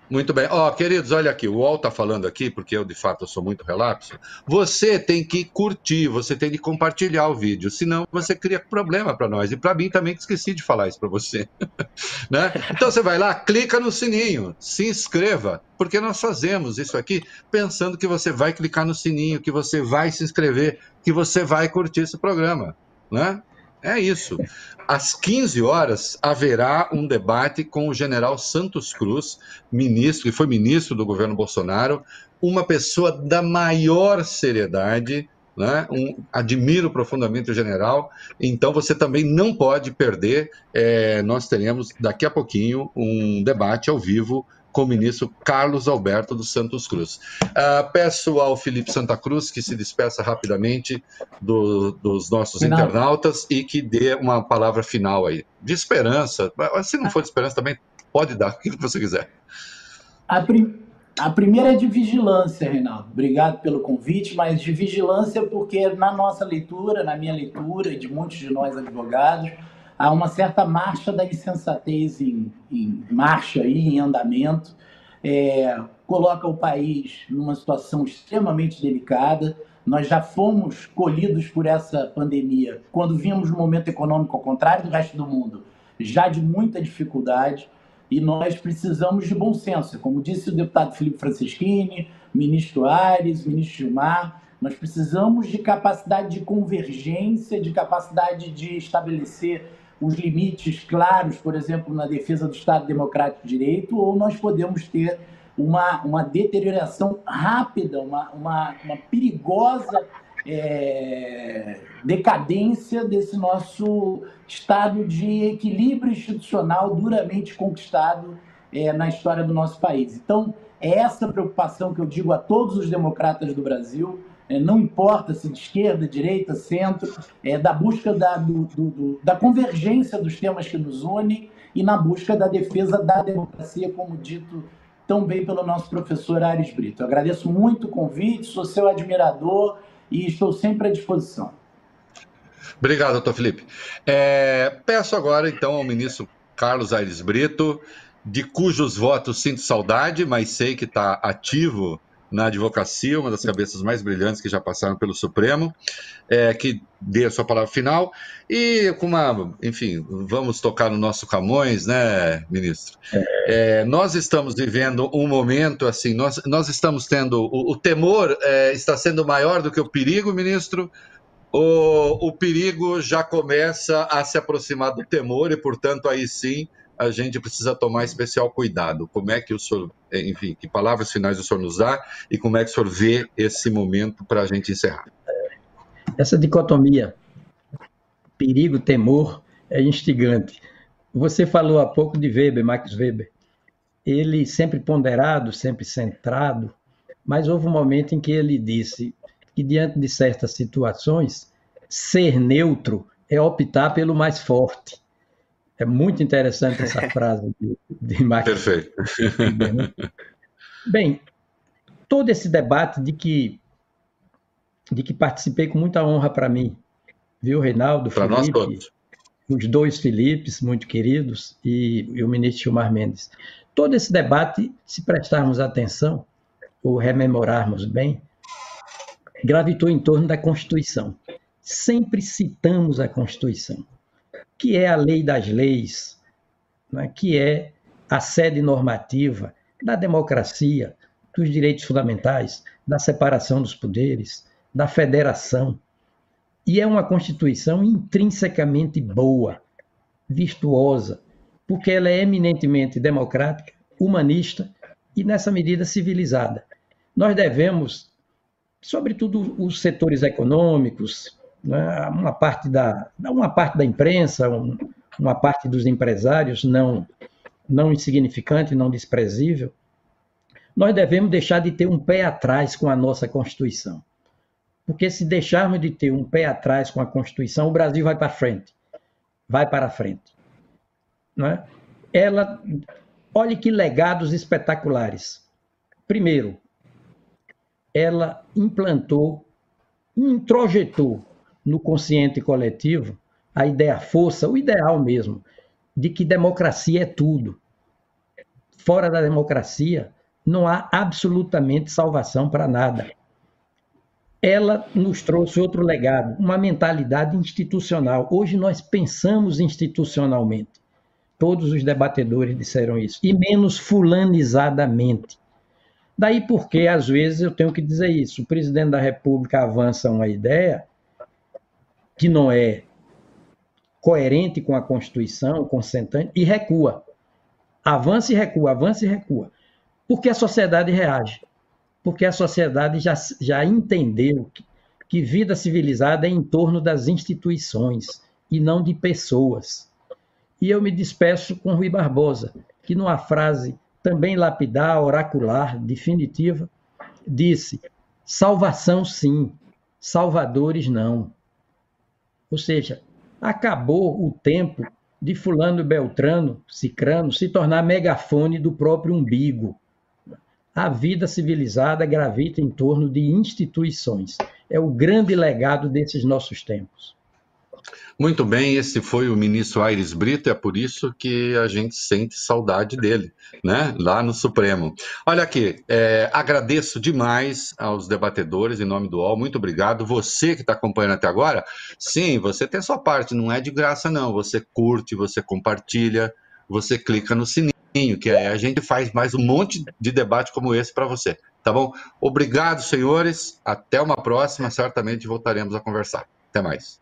Muito bem. Ó, oh, queridos, olha aqui, o UOL está falando aqui, porque eu, de fato, sou muito relapso. Você tem que curtir, você tem que compartilhar o vídeo, senão você cria problema para nós. E para mim também, que esqueci de falar isso para você. né? Então você vai lá, clica no sininho, se inscreva, porque nós fazemos isso aqui pensando que você vai clicar no sininho, que você vai se inscrever, que você vai curtir esse programa. Né? É isso. Às 15 horas haverá um debate com o general Santos Cruz, ministro, que foi ministro do governo Bolsonaro, uma pessoa da maior seriedade, né? Um, admiro profundamente o general, então você também não pode perder. É, nós teremos daqui a pouquinho um debate ao vivo com o ministro Carlos Alberto dos Santos Cruz. Uh, peço ao Felipe Santa Cruz que se despeça rapidamente do, dos nossos final. internautas e que dê uma palavra final aí, de esperança. Se não for de esperança, também pode dar o que você quiser. A, prim a primeira é de vigilância, Reinaldo. Obrigado pelo convite, mas de vigilância porque na nossa leitura, na minha leitura e de muitos de nós advogados, há uma certa marcha da insensatez em, em marcha aí, em andamento, é, coloca o país numa situação extremamente delicada. Nós já fomos colhidos por essa pandemia quando vimos um momento econômico ao contrário do resto do mundo, já de muita dificuldade, e nós precisamos de bom senso. Como disse o deputado Felipe Francischini, ministro Ares, ministro Gilmar, nós precisamos de capacidade de convergência, de capacidade de estabelecer os limites claros, por exemplo, na defesa do Estado Democrático de Direito, ou nós podemos ter uma, uma deterioração rápida, uma, uma, uma perigosa é, decadência desse nosso estado de equilíbrio institucional duramente conquistado é, na história do nosso país. Então, é essa preocupação que eu digo a todos os democratas do Brasil é, não importa se de esquerda, direita, centro, é, da busca da, do, do, da convergência dos temas que nos unem e na busca da defesa da democracia, como dito tão bem pelo nosso professor Ares Brito. Eu agradeço muito o convite, sou seu admirador e estou sempre à disposição. Obrigado, doutor Felipe. É, peço agora, então, ao ministro Carlos Aires Brito, de cujos votos sinto saudade, mas sei que está ativo na advocacia, uma das cabeças mais brilhantes que já passaram pelo Supremo, é, que dê a sua palavra final. E com uma, enfim, vamos tocar no nosso Camões, né, ministro? É, nós estamos vivendo um momento assim, nós, nós estamos tendo. O, o temor é, está sendo maior do que o perigo, ministro. O, o perigo já começa a se aproximar do temor e, portanto, aí sim a gente precisa tomar especial cuidado. Como é que o senhor, enfim, que palavras finais o senhor nos dá e como é que o senhor vê esse momento para a gente encerrar? Essa dicotomia perigo, temor é instigante. Você falou há pouco de Weber, Max Weber. Ele sempre ponderado, sempre centrado, mas houve um momento em que ele disse que diante de certas situações, ser neutro é optar pelo mais forte. É muito interessante essa frase de, de Max. Perfeito. Bem, todo esse debate de que de que participei com muita honra para mim, viu, Reinaldo, para nós todos. os dois Filipes, muito queridos, e, e o ministro Gilmar Mendes. Todo esse debate, se prestarmos atenção, ou rememorarmos bem, gravitou em torno da Constituição. Sempre citamos a Constituição que é a lei das leis, né, que é a sede normativa da democracia, dos direitos fundamentais, da separação dos poderes, da federação. E é uma Constituição intrinsecamente boa, virtuosa, porque ela é eminentemente democrática, humanista e, nessa medida, civilizada. Nós devemos, sobretudo os setores econômicos, né, uma, parte da, uma parte da imprensa, um, uma parte dos empresários, não, não insignificante, não desprezível, nós devemos deixar de ter um pé atrás com a nossa Constituição. Porque se deixarmos de ter um pé atrás com a Constituição, o Brasil vai para frente. Vai para frente. Não é? Ela, olhe que legados espetaculares. Primeiro, ela implantou, introjetou no consciente coletivo a ideia força, o ideal mesmo, de que democracia é tudo. Fora da democracia, não há absolutamente salvação para nada. Ela nos trouxe outro legado, uma mentalidade institucional. Hoje nós pensamos institucionalmente. Todos os debatedores disseram isso. E menos fulanizadamente. Daí porque, às vezes, eu tenho que dizer isso. O presidente da República avança uma ideia que não é coerente com a Constituição, consentante, e recua. Avança e recua, avança e recua. Porque a sociedade reage. Porque a sociedade já, já entendeu que, que vida civilizada é em torno das instituições e não de pessoas. E eu me despeço com Rui Barbosa, que numa frase também lapidar, oracular, definitiva, disse: salvação sim, salvadores não. Ou seja, acabou o tempo de fulano Beltrano, Cicrano, se tornar megafone do próprio umbigo. A vida civilizada gravita em torno de instituições. É o grande legado desses nossos tempos. Muito bem, esse foi o ministro Aires Brito, é por isso que a gente sente saudade dele, né? Lá no Supremo. Olha aqui, é, agradeço demais aos debatedores em nome do UOL, muito obrigado. Você que está acompanhando até agora, sim, você tem sua parte, não é de graça, não. Você curte, você compartilha, você clica no sininho, que aí a gente faz mais um monte de debate como esse para você, tá bom? Obrigado, senhores. Até uma próxima, certamente voltaremos a conversar. Até mais.